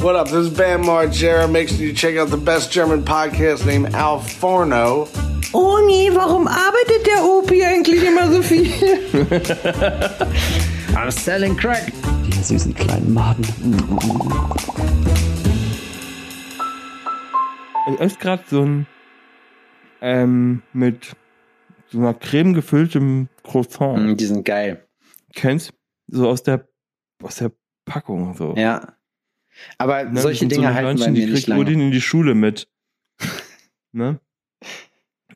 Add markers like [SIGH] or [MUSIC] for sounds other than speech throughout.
What up? This is Bam Margera. Make sure you check out the best German podcast named Al Forno. Oh nee, warum arbeitet der Opi eigentlich immer so viel? [LAUGHS] I'm selling crack. Die süßen kleinen Maden. Ich esse gerade so ein ähm, mit so einer Creme gefülltem Croissant. Mm, Die sind geil. Kennst? So aus der aus der Packung so. Ja. Aber Ne, solche so Dinge eine halten bei Hörnchen, mir die nicht lange. Odin in die Schule mit. [LAUGHS] ne?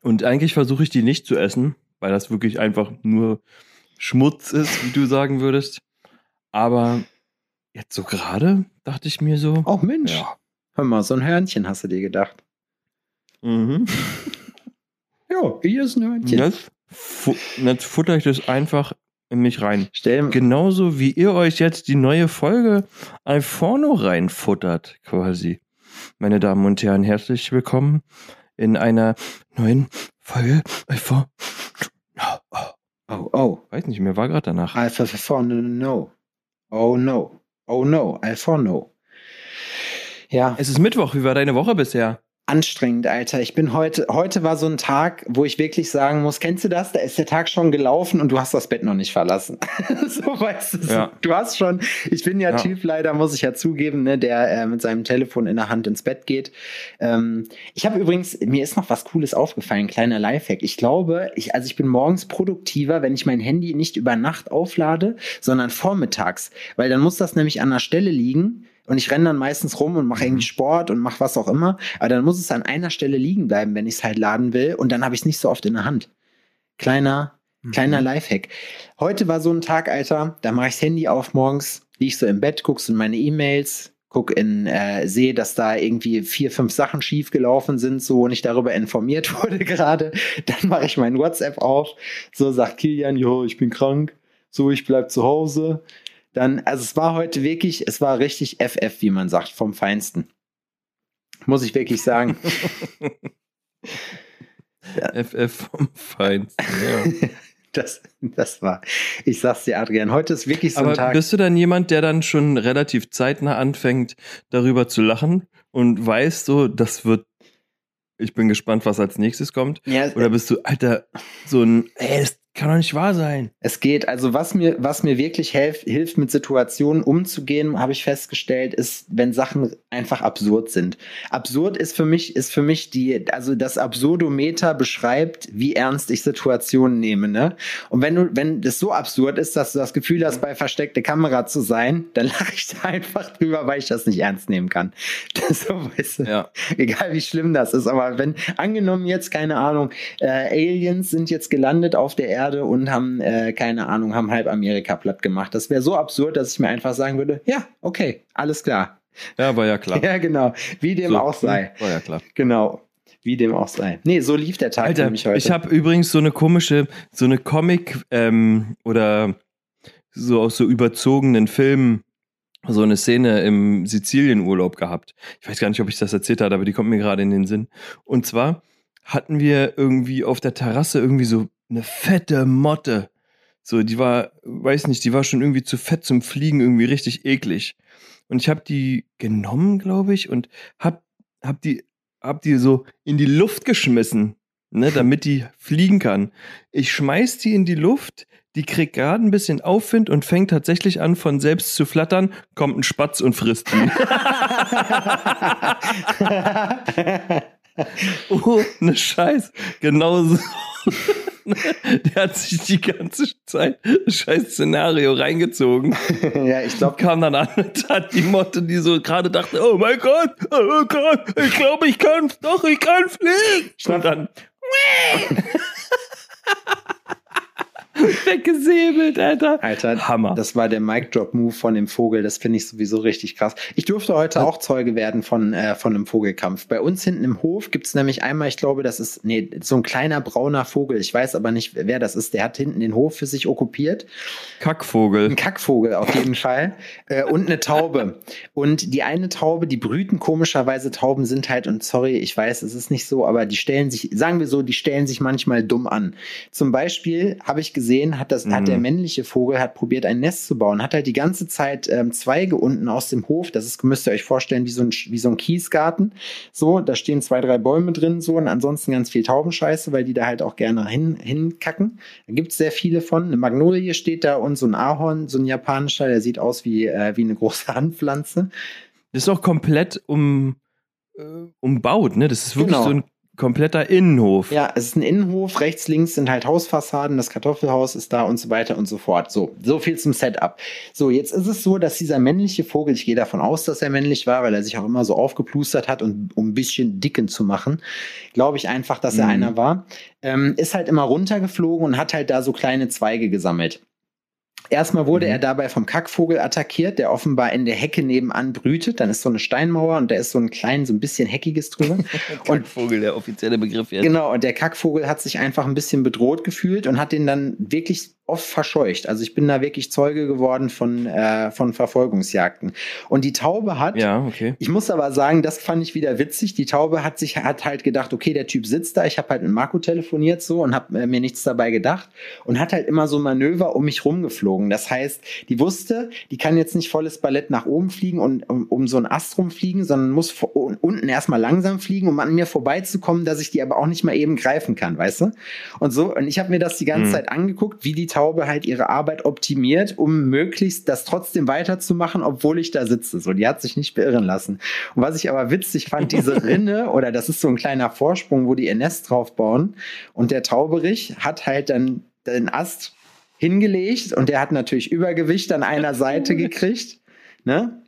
Und eigentlich versuche ich die nicht zu essen, weil das wirklich einfach nur Schmutz ist, wie du sagen würdest. Aber jetzt so gerade dachte ich mir so. Oh Mensch. Ja. Hör mal, so ein Hörnchen hast du dir gedacht. Mhm. [LAUGHS] Ja, hier ist ein Hörnchen. Jetzt, fu jetzt futter ich das einfach in mich rein. Stell, Genauso wie ihr euch jetzt die neue Folge Alforno reinfuttert, quasi. Meine Damen und Herren, herzlich willkommen in einer neuen Folge Alforno. oh, oh. Weiß nicht, mir war gerade danach. Alpha for no. Oh no. Oh no. Alpha no. Ja, Es ist Mittwoch, wie war deine Woche bisher? Anstrengend, Alter. Ich bin heute, heute war so ein Tag, wo ich wirklich sagen muss, kennst du das? Da ist der Tag schon gelaufen und du hast das Bett noch nicht verlassen. [LAUGHS] so weißt du. Ja. du hast schon, ich bin ja, Ja. Typ leider, muss ich ja zugeben, ne, der äh, mit seinem Telefon in der Hand ins Bett geht. Ähm, ich habe übrigens, mir ist noch was Cooles aufgefallen, kleiner Lifehack. Ich glaube, ich, also ich bin morgens produktiver, wenn ich mein Handy nicht über Nacht auflade, sondern vormittags, weil dann muss das nämlich an der Stelle liegen. Und ich renne dann meistens rum und mache irgendwie Sport und mache was auch immer. Aber dann muss es an einer Stelle liegen bleiben, wenn ich es halt laden will. Und dann habe ich es nicht so oft in der Hand. Kleiner, kleiner Lifehack. Heute war so ein Tag, Alter, da mache ich das Handy auf morgens, lieg ich so im Bett, guckst in meine E-Mails, guck in, äh, sehe, dass da irgendwie vier, fünf Sachen schief gelaufen sind, so und ich darüber informiert [LAUGHS] wurde gerade. Dann mache ich mein WhatsApp auf, so sagt Kilian, jo, ich bin krank, so ich bleib zu Hause. Dann, also es war heute wirklich, es war richtig FF, wie man sagt, vom Feinsten. Muss ich wirklich sagen. [LAUGHS] FF vom Feinsten. Ja. [LAUGHS] Das, das war, ich sag's dir, Adrian, heute ist wirklich so ein Aber Tag. bist du dann jemand, der dann schon relativ zeitnah anfängt, darüber zu lachen und weiß so, das wird, ich bin gespannt, was als nächstes kommt? Ja, Oder bist du, Alter, so ein, ey, das kann doch nicht wahr sein. Es geht, also was mir, was mir wirklich helf, hilft, mit Situationen umzugehen, habe ich festgestellt, ist, wenn Sachen einfach absurd sind. Absurd ist für mich, ist für mich die, also das Absurdometer beschreibt, wie ernst ich Situationen nehme, ne? Und wenn du, wenn das so absurd ist, dass du das Gefühl hast, bei versteckte Kamera zu sein, dann lache ich da einfach drüber, weil ich das nicht ernst nehmen kann. [LAUGHS] Das so, weißt du? Ja. Egal wie schlimm das ist, aber wenn, angenommen jetzt, keine Ahnung, äh, Aliens sind jetzt gelandet auf der Erde und haben, äh, keine Ahnung, haben halb Amerika platt gemacht. Das wäre so absurd, dass ich mir einfach sagen würde, ja, okay, alles klar. Ja, war ja klar. [LAUGHS] Ja, genau. Wie dem So, auch sei. War ja klar. Genau. Wie dem auch sei. Nee, so lief der Tag für Alter, mich heute. ich habe übrigens so eine komische, so eine Comic ähm, oder so aus so überzogenen Filmen so eine Szene im Sizilienurlaub gehabt. Ich weiß gar nicht, ob ich das erzählt habe, aber die kommt mir gerade in den Sinn. Und zwar hatten wir irgendwie auf der Terrasse irgendwie so eine fette Motte. So, die war, weiß nicht, die war schon irgendwie zu fett zum Fliegen, irgendwie richtig eklig. Und ich habe die genommen, glaube ich, und hab, hab die, hab die so in die Luft geschmissen, ne, [LAUGHS] damit die fliegen kann. Ich schmeiß die in die Luft, die kriegt gerade ein bisschen Aufwind und fängt tatsächlich an, von selbst zu flattern, kommt ein Spatz und frisst die. [LAUGHS] [LAUGHS] oh, ne Scheiß. Genau so. [LAUGHS] Der hat sich die ganze Zeit das scheiß Szenario reingezogen. [LAUGHS] ja, ich glaube, Kam dann an und hat die Motte, die so gerade dachte, oh mein Gott, oh Gott, ich glaube, ich kann doch, ich kann fliegen. Und dann [LAUGHS] [LAUGHS] weggesäbelt, Alter. Alter, Hammer. das war der Mic-Drop-Move von dem Vogel. Das finde ich sowieso richtig krass. Ich durfte heute auch Zeuge werden von, äh, von einem Vogelkampf. Bei uns hinten im Hof gibt es nämlich einmal, ich glaube, das ist nee, so ein kleiner brauner Vogel. Ich weiß aber nicht, wer das ist. Der hat hinten den Hof für sich okkupiert. Kackvogel. Ein Kackvogel auf jeden Fall. Äh, und eine Taube. Und die eine Taube, die brüten komischerweise Tauben sind halt, und sorry, ich weiß, es ist nicht so, aber die stellen sich, sagen wir so, die stellen sich manchmal dumm an. Zum Beispiel habe ich gesehen, gesehen, hat das, hat Mhm. der männliche Vogel hat probiert, ein Nest zu bauen, hat halt die ganze Zeit ähm, Zweige unten aus dem Hof. Das ist, müsst ihr euch vorstellen, wie so ein, wie so ein Kiesgarten. So, da stehen zwei, drei Bäume drin, so und ansonsten ganz viel Taubenscheiße, weil die da halt auch gerne hin, hinkacken. Da gibt's sehr viele von. Eine Magnolie steht da und so ein Ahorn, so ein japanischer, der sieht aus wie, äh, wie eine große [LAUGHS] Handpflanze. Das ist auch komplett um, äh, umbaut, ne? Das ist wirklich Genau. so ein kompletter Innenhof. Ja, es ist ein Innenhof, rechts, links sind halt Hausfassaden, das Kartoffelhaus ist da und so weiter und so fort. So, so viel zum Setup. So, jetzt ist es so, dass dieser männliche Vogel, ich gehe davon aus, dass er männlich war, weil er sich auch immer so aufgeplustert hat und um ein bisschen dicken zu machen, glaube ich einfach, dass er Mhm. einer war, ähm, ist halt immer runtergeflogen und hat halt da so kleine Zweige gesammelt. Erstmal wurde Mhm. er dabei vom Kackvogel attackiert, der offenbar in der Hecke nebenan brütet. Dann ist so eine Steinmauer und da ist so ein klein, so ein bisschen Heckiges drüber. [LAUGHS] und Vogel, der offizielle Begriff jetzt. Genau, und der Kackvogel hat sich einfach ein bisschen bedroht gefühlt und hat den dann wirklich oft verscheucht. Also ich bin da wirklich Zeuge geworden von, äh, von Verfolgungsjagden. Und die Taube hat, Ja, okay. ich muss aber sagen, das fand ich wieder witzig. Die Taube hat sich hat halt gedacht, okay, der Typ sitzt da. Ich habe halt mit Marco telefoniert so und habe äh, mir nichts dabei gedacht und hat halt immer so Manöver um mich rumgeflogen. Das heißt, die wusste, die kann jetzt nicht volles Ballett nach oben fliegen und um, um so einen Ast rumfliegen, sondern muss vor, un- unten erstmal langsam fliegen, um an mir vorbeizukommen, dass ich die aber auch nicht mal eben greifen kann, weißt du? Und so und ich habe mir das die ganze Mhm. Zeit angeguckt, wie die Taube halt ihre Arbeit optimiert, um möglichst das trotzdem weiterzumachen, obwohl ich da sitze. So, die hat sich nicht beirren lassen. Und was ich aber witzig fand, diese [LAUGHS] Rinne, oder das ist so ein kleiner Vorsprung, wo die ihr Nest drauf bauen. Und der Tauberich hat halt dann den Ast hingelegt und der hat natürlich Übergewicht an einer Seite [LAUGHS] gekriegt. Ne?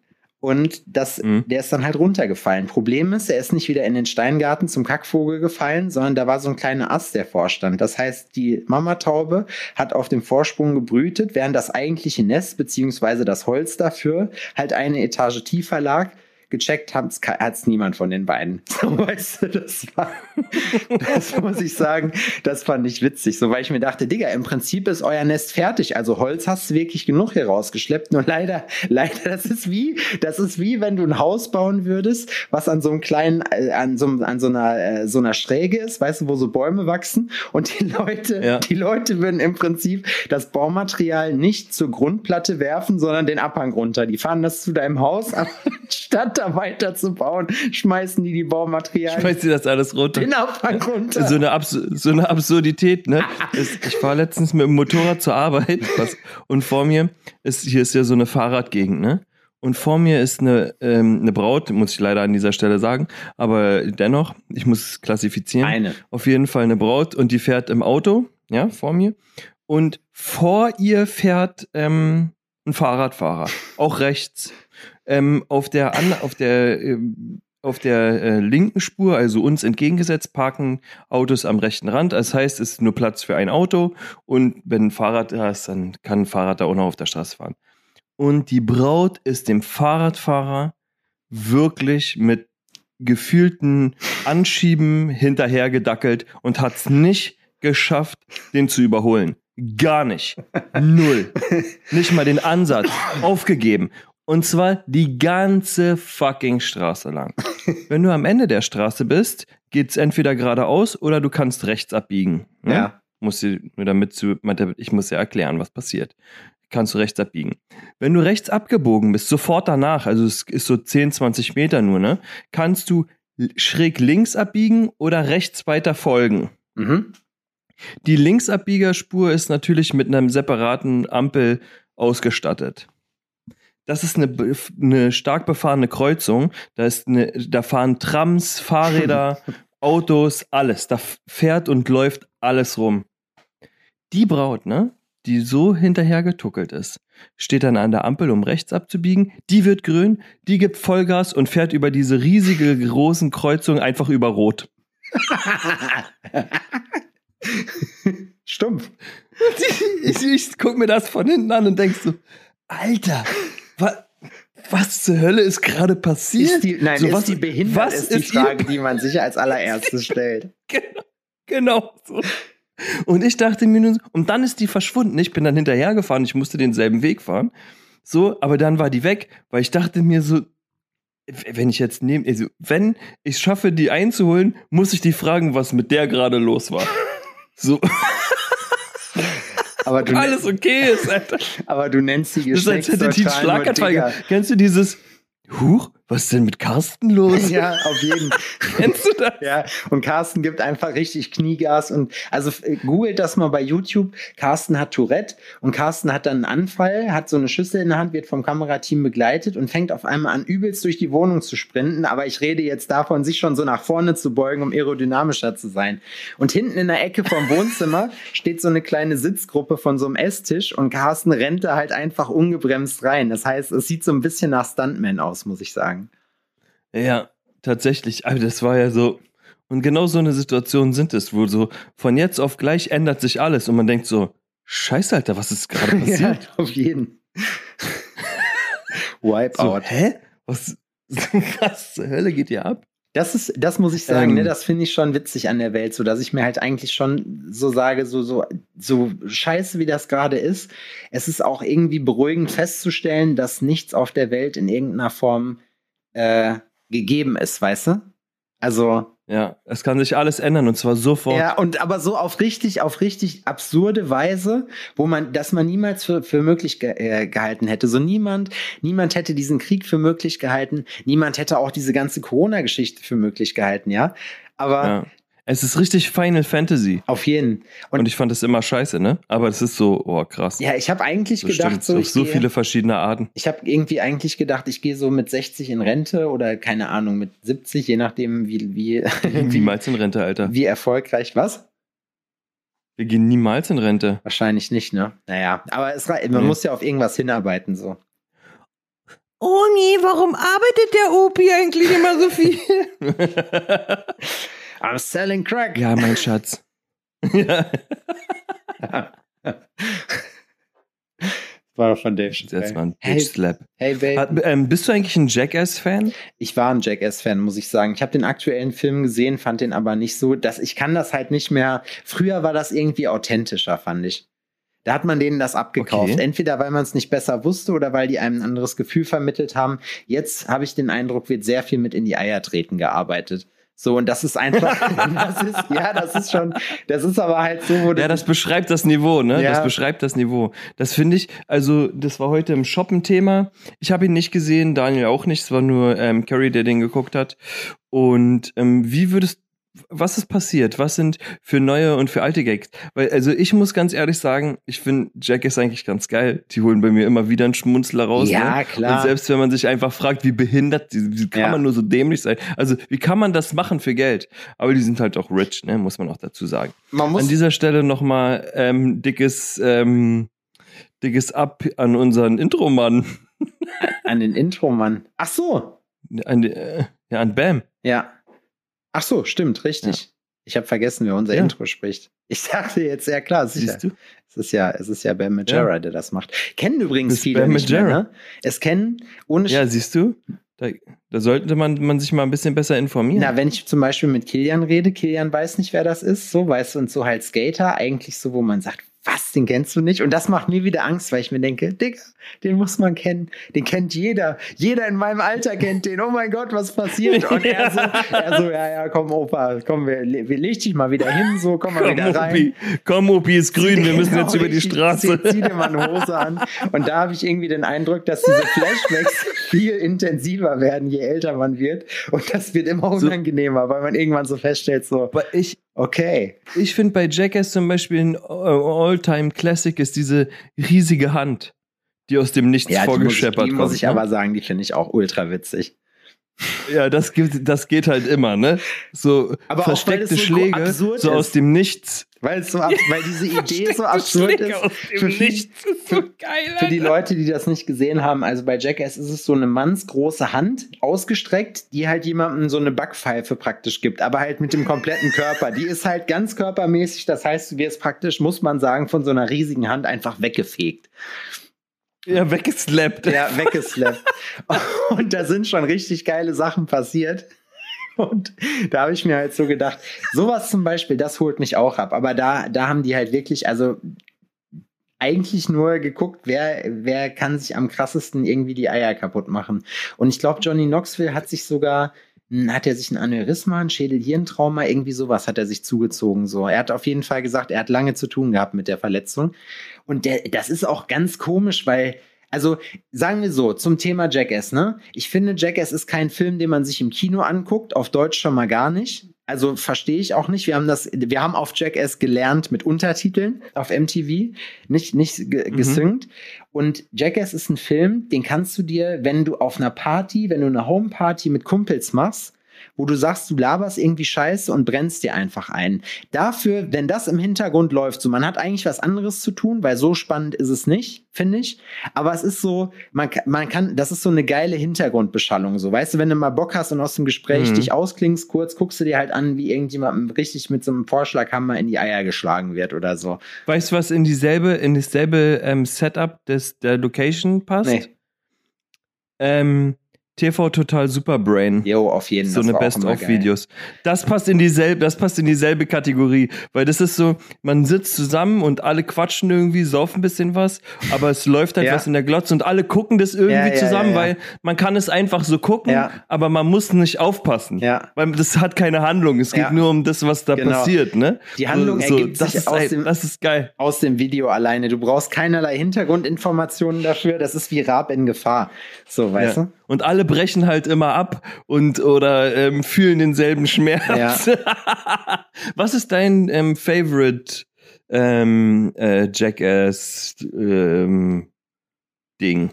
Und das, Mhm. der ist dann halt runtergefallen. Problem ist, er ist nicht wieder in den Steingarten zum Kackvogel gefallen, sondern da war so ein kleiner Ast, der vorstand. Das heißt, die Mamataube hat auf dem Vorsprung gebrütet, während das eigentliche Nest beziehungsweise das Holz dafür halt eine Etage tiefer lag. Gecheckt hat's ke- hat's niemand von den beiden. [LAUGHS] So, weißt du, das war, das muss ich sagen, das fand ich witzig. So, weil ich mir dachte, Digga, im Prinzip ist euer Nest fertig. Also Holz hast du wirklich genug hier rausgeschleppt. Nur leider, [LAUGHS] leider, das ist wie, das ist wie, wenn du ein Haus bauen würdest, was an so einem kleinen, äh, an so, an so einer, äh, so einer Schräge ist, weißt du, wo so Bäume wachsen. Und die Leute, Ja. die Leute würden im Prinzip das Baumaterial nicht zur Grundplatte werfen, sondern den Abhang runter. Die fahren das zu deinem Haus, [LAUGHS] aber weiter zu bauen, schmeißen die die Baumaterialien Schmeißt dir das alles runter. den Abhang runter. So eine, Abs so eine Absurdität, ne? Ich war letztens mit dem Motorrad zur Arbeit was, und vor mir ist, hier ist ja so eine Fahrradgegend, ne? Und vor mir ist eine, ähm, eine Braut, muss ich leider an dieser Stelle sagen, aber dennoch, ich muss es klassifizieren. Eine. Auf jeden Fall eine Braut und die fährt im Auto, ja, vor mir. Und vor ihr fährt ähm, ein Fahrradfahrer, auch rechts. Ähm, auf der, an, auf der, ähm, auf der äh, linken Spur, also uns entgegengesetzt, parken Autos am rechten Rand. Das heißt, es ist nur Platz für ein Auto und wenn ein Fahrrad da ist, dann kann ein Fahrrad da auch noch auf der Straße fahren. Und die Braut ist dem Fahrradfahrer wirklich mit gefühlten Anschieben hinterhergedackelt und hat es nicht geschafft, den zu überholen. Gar nicht. Null. [LAUGHS] Nicht mal den Ansatz. Aufgegeben. Und zwar die ganze fucking Straße lang. [LAUGHS] Wenn du am Ende der Straße bist, geht's entweder geradeaus oder du kannst rechts abbiegen. ne? Ja. Muss sie, nur damit du, ich muss ja erklären, was passiert. Kannst du rechts abbiegen. Wenn du rechts abgebogen bist, sofort danach, also es ist so 10, 20 Meter nur, ne, kannst du schräg links abbiegen oder rechts weiter folgen. Mhm. Die Linksabbiegerspur ist natürlich mit einem separaten Ampel ausgestattet. Das ist eine, eine stark befahrene Kreuzung. Da, ist eine, da fahren Trams, Fahrräder, [LAUGHS] Autos, alles. Da fährt und läuft alles rum. Die Braut, ne, die so hinterhergetuckelt ist, steht dann an der Ampel, um rechts abzubiegen. Die wird grün, die gibt Vollgas und fährt über diese riesige großen Kreuzung einfach über Rot. [LAUGHS] Stumpf. [LAUGHS] ich, ich guck mir das von hinten an und denk so, Alter, wa, was zur Hölle ist gerade passiert? Ist die, nein, so, ist was, die behindert, was ist die ist Frage, die man sich als allererstes [LAUGHS] stellt. Genau, genau so. Und ich dachte mir nur, so- und dann ist die verschwunden. Ich bin dann hinterhergefahren, ich musste denselben Weg fahren. So, aber dann war die weg, weil ich dachte mir so, wenn ich jetzt nehme, also wenn ich schaffe, die einzuholen, muss ich die fragen, was mit der gerade los war. [LAUGHS] So. [LAUGHS] Aber du, Alles okay ist, Alter. [LAUGHS] aber du nennst die geschlechtsneutralen. Kennst du dieses Huch, was ist denn mit Carsten los? [LAUGHS] Ja, auf jeden. Kennst du das? Ja, und Carsten gibt einfach richtig Kniegas und also äh, googelt das mal bei YouTube. Carsten hat Tourette und Carsten hat dann einen Anfall, hat so eine Schüssel in der Hand, wird vom Kamerateam begleitet und fängt auf einmal an, übelst durch die Wohnung zu sprinten. Aber ich rede jetzt davon, sich schon so nach vorne zu beugen, um aerodynamischer zu sein. Und hinten in der Ecke vom Wohnzimmer [LAUGHS] steht so eine kleine Sitzgruppe von so einem Esstisch und Carsten rennt da halt einfach ungebremst rein. Das heißt, es sieht so ein bisschen nach Stuntman aus, muss ich sagen. Ja, tatsächlich. Aber das war ja so. Und genau so eine Situation sind es, wo so von jetzt auf gleich ändert sich alles und man denkt so, Scheiße, Alter, was ist gerade [LAUGHS] Ja, passiert? auf jeden. [LAUGHS] so, Wipeout. hä? Was, [LAUGHS] was zur Hölle geht hier ab? Das ist, das muss ich sagen, Ähm. ne, das finde ich schon witzig an der Welt, so dass ich mir halt eigentlich schon so sage, so, so, so scheiße wie das gerade ist. Es ist auch irgendwie beruhigend festzustellen, dass nichts auf der Welt in irgendeiner Form äh, gegeben ist, weißt du? Also, Ja, es kann sich alles ändern und zwar sofort. ja, und aber so auf richtig, auf richtig absurde Weise, wo man, dass man niemals für, für möglich ge äh, gehalten hätte. So niemand, niemand hätte diesen Krieg für möglich gehalten. Niemand hätte auch diese ganze Corona-Geschichte für möglich gehalten, ja. Aber Ja. Es ist richtig Final Fantasy. auf jeden. Und, Und, ich fand das immer scheiße, ne? Aber es ist so, oh krass. ja, ich habe eigentlich das gedacht, stimmt. so, ich so gehe- viele verschiedene Arten. ich habe irgendwie eigentlich gedacht, ich gehe so mit 60 in Rente oder keine Ahnung, mit 70, je nachdem, wie, wie, wie, [LAUGHS] Niemals in Rente, Alter. wie erfolgreich. Was? Wir gehen niemals in Rente. Wahrscheinlich nicht, ne? Naja, aber es, man Nee. muss ja auf irgendwas hinarbeiten, so. Oh nee, warum arbeitet der Opi eigentlich immer so viel? [LAUGHS] [LAUGHS] I'm selling crack. ja, mein Schatz. ja. [LAUGHS] War doch von Dave Jetzt Chappelle. mal ein Hey, Slap. hey Babe. Hat, ähm, bist du eigentlich ein Jackass-Fan? Ich war ein Jackass-Fan, muss ich sagen. Ich habe den aktuellen Film gesehen, fand den aber nicht so, dass ich kann das halt nicht mehr. Früher war das irgendwie authentischer, fand ich. Da hat man denen das abgekauft. Okay. Entweder weil man es nicht besser wusste oder weil die einem ein anderes Gefühl vermittelt haben. Jetzt habe ich den Eindruck, wird sehr viel mit in die Eier treten gearbeitet. So, und das ist einfach, [LAUGHS] das ist, ja, das ist schon, das ist aber halt so, wo Ja, das beschreibt das Niveau, ne? Ja. Das beschreibt das Niveau. Das finde ich, also, das war heute im Shoppen-Thema. Ich habe ihn nicht gesehen, Daniel auch nicht. Es war nur ähm, Carrie, der den geguckt hat. Und ähm, wie würdest was ist passiert? Was sind für neue und für alte Gags? Weil, also ich muss ganz ehrlich sagen, ich finde Jack ist eigentlich ganz geil. Die holen bei mir immer wieder einen Schmunzler raus. Ja, ne? klar. Und selbst wenn man sich einfach fragt, wie behindert, wie, kann Ja. man nur so dämlich sein? Also, wie kann man das machen für Geld? Aber die sind halt auch rich, ne? Muss man auch dazu sagen. man muss, An dieser Stelle nochmal ähm, dickes, ähm, dickes Ab an unseren Intro-Mann. an den Intro, Mann. Ach so, An, äh, ja, an Bam. Ja. Ach so, stimmt, richtig. Ich habe vergessen, wer unser Ja. Intro spricht. Ich dachte jetzt, ja klar, sicher. Siehst du? Es ist ja, es ist ja Ben Majera, der das macht. Kennen übrigens Das viele Ben nicht mehr, Margera. ne? Es kennen ohne Ja, siehst du? Da, da sollte man, man sich mal ein bisschen besser informieren. Na, wenn ich zum Beispiel mit Kilian rede, Kilian weiß nicht, wer das ist, so, weißt du, und so halt Skater, eigentlich so, wo man sagt, was, den kennst du nicht? Und das macht mir wieder Angst, weil ich mir denke, Digga, den muss man kennen. Den kennt jeder. Jeder in meinem Alter kennt den. Oh mein Gott, was passiert? [LAUGHS] Und er so, er so ja, ja, komm, Opa, komm, wir, wir leg dich mal wieder hin, so, komm mal Komm, wieder rein. Opi, komm, Opi ist grün, wir müssen jetzt über die. Straße. Zieh, zieh dir mal eine Hose an. Und da habe ich irgendwie den Eindruck, dass diese Flashbacks viel intensiver werden, je älter man wird. Und das wird immer unangenehmer, weil man irgendwann so feststellt, so, Aber ich, okay. ich finde bei Jackass zum Beispiel ein All-Time-Classic ist diese riesige Hand, die aus dem Nichts Ja, die muss, ich, vorgescheppert die kommt. muss ich ne? aber sagen, die finde ich auch ultra witzig. Ja, das, gibt, das geht halt immer, ne? So Aber auch, versteckte so Schläge, so ist. aus dem Nichts. Weil, es so ab, weil diese Idee so absurd Schläge ist. aus dem Für, Nichts ist so geil, für die. Leute, die das nicht gesehen haben, also bei Jackass ist es so eine mannsgroße Hand ausgestreckt, die halt jemandem so eine Backpfeife praktisch gibt, aber halt mit dem kompletten Körper. Die ist halt ganz körpermäßig, das heißt, du wirst praktisch, muss man sagen, von so einer riesigen Hand einfach weggefegt. Ja, weggeslappt. Ja, weggeslappt. [LAUGHS] Und da sind schon richtig geile Sachen passiert. Und da habe ich mir halt so gedacht, sowas zum Beispiel, das holt mich auch ab. Aber da, da haben die halt wirklich, also eigentlich nur geguckt, wer, wer kann sich am krassesten irgendwie die Eier kaputt machen. Und ich glaube, Johnny Knoxville hat sich sogar hat er sich ein Aneurysma, ein Schädelhirntrauma, irgendwie sowas hat er sich zugezogen. So, er hat auf jeden Fall gesagt, er hat lange zu tun gehabt mit der Verletzung. Und der, das ist auch ganz komisch, weil also sagen wir so, zum Thema Jackass, ne? Ich finde, Jackass ist kein Film, den man sich im Kino anguckt, auf Deutsch schon mal gar nicht. Also verstehe ich auch nicht. Wir haben das, wir haben auf Jackass gelernt mit Untertiteln auf MTV, nicht, nicht ge Mhm. gesynkt. Und Jackass ist ein Film, den kannst du dir, wenn du auf einer Party, wenn du eine Homeparty mit Kumpels machst, wo du sagst, du laberst irgendwie Scheiße und brennst dir einfach ein. Dafür, wenn das im Hintergrund läuft, so man hat eigentlich was anderes zu tun, weil so spannend ist es nicht, finde ich. Aber es ist so, man, kann- man kann, das ist so eine geile Hintergrundbeschallung. So, weißt du, wenn du mal Bock hast und aus dem Gespräch Mhm. dich ausklingst, kurz guckst du dir halt an, wie irgendjemandem richtig mit so einem Vorschlaghammer in die Eier geschlagen wird oder so. Weißt du, was in dieselbe, in dasselbe ähm, Setup des, der Location passt? Nee. Ähm, TV Total Superbrain. Jo, auf jeden so das eine. Best-of-Videos. Das passt in dieselbe, das passt in dieselbe Kategorie, weil das ist so, man sitzt zusammen und alle quatschen irgendwie, saufen ein bisschen was, aber es läuft halt Ja. was in der Glotze und alle gucken das irgendwie Ja, ja, zusammen, weil man kann es einfach so gucken, aber man muss nicht aufpassen. Ja. Weil das hat keine Handlung. Es geht nur um das, was da Genau. passiert, ne? Die Handlung ergibt das sich ist, aus ey, dem- Das ist geil. aus dem Video alleine. Du brauchst keinerlei Hintergrundinformationen dafür. Das ist wie Raab in Gefahr. So, weißt Ja. Und alle brechen halt immer ab und oder ähm, fühlen denselben Schmerz. [LAUGHS] Was ist dein ähm, Favorite ähm, äh, Jackass ähm, Ding?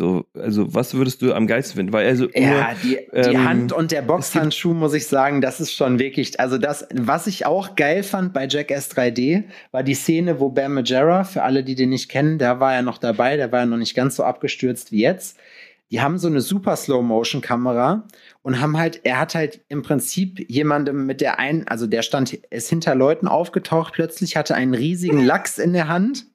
So, also was würdest du am geilsten finden? Weil also? Ja, nur, die, die ähm, Hand und der Boxhandschuh, muss ich sagen, das ist schon wirklich, also das, was ich auch geil fand bei Jackass 3D, war die Szene, wo Bam Majera, für alle, die den nicht kennen, der war ja noch dabei, der war ja noch nicht ganz so abgestürzt wie jetzt. Die haben so eine super Slow-Motion-Kamera und haben halt, er hat halt im Prinzip jemandem mit der ein, also der stand, ist hinter Leuten aufgetaucht, plötzlich hatte einen riesigen Lachs in der Hand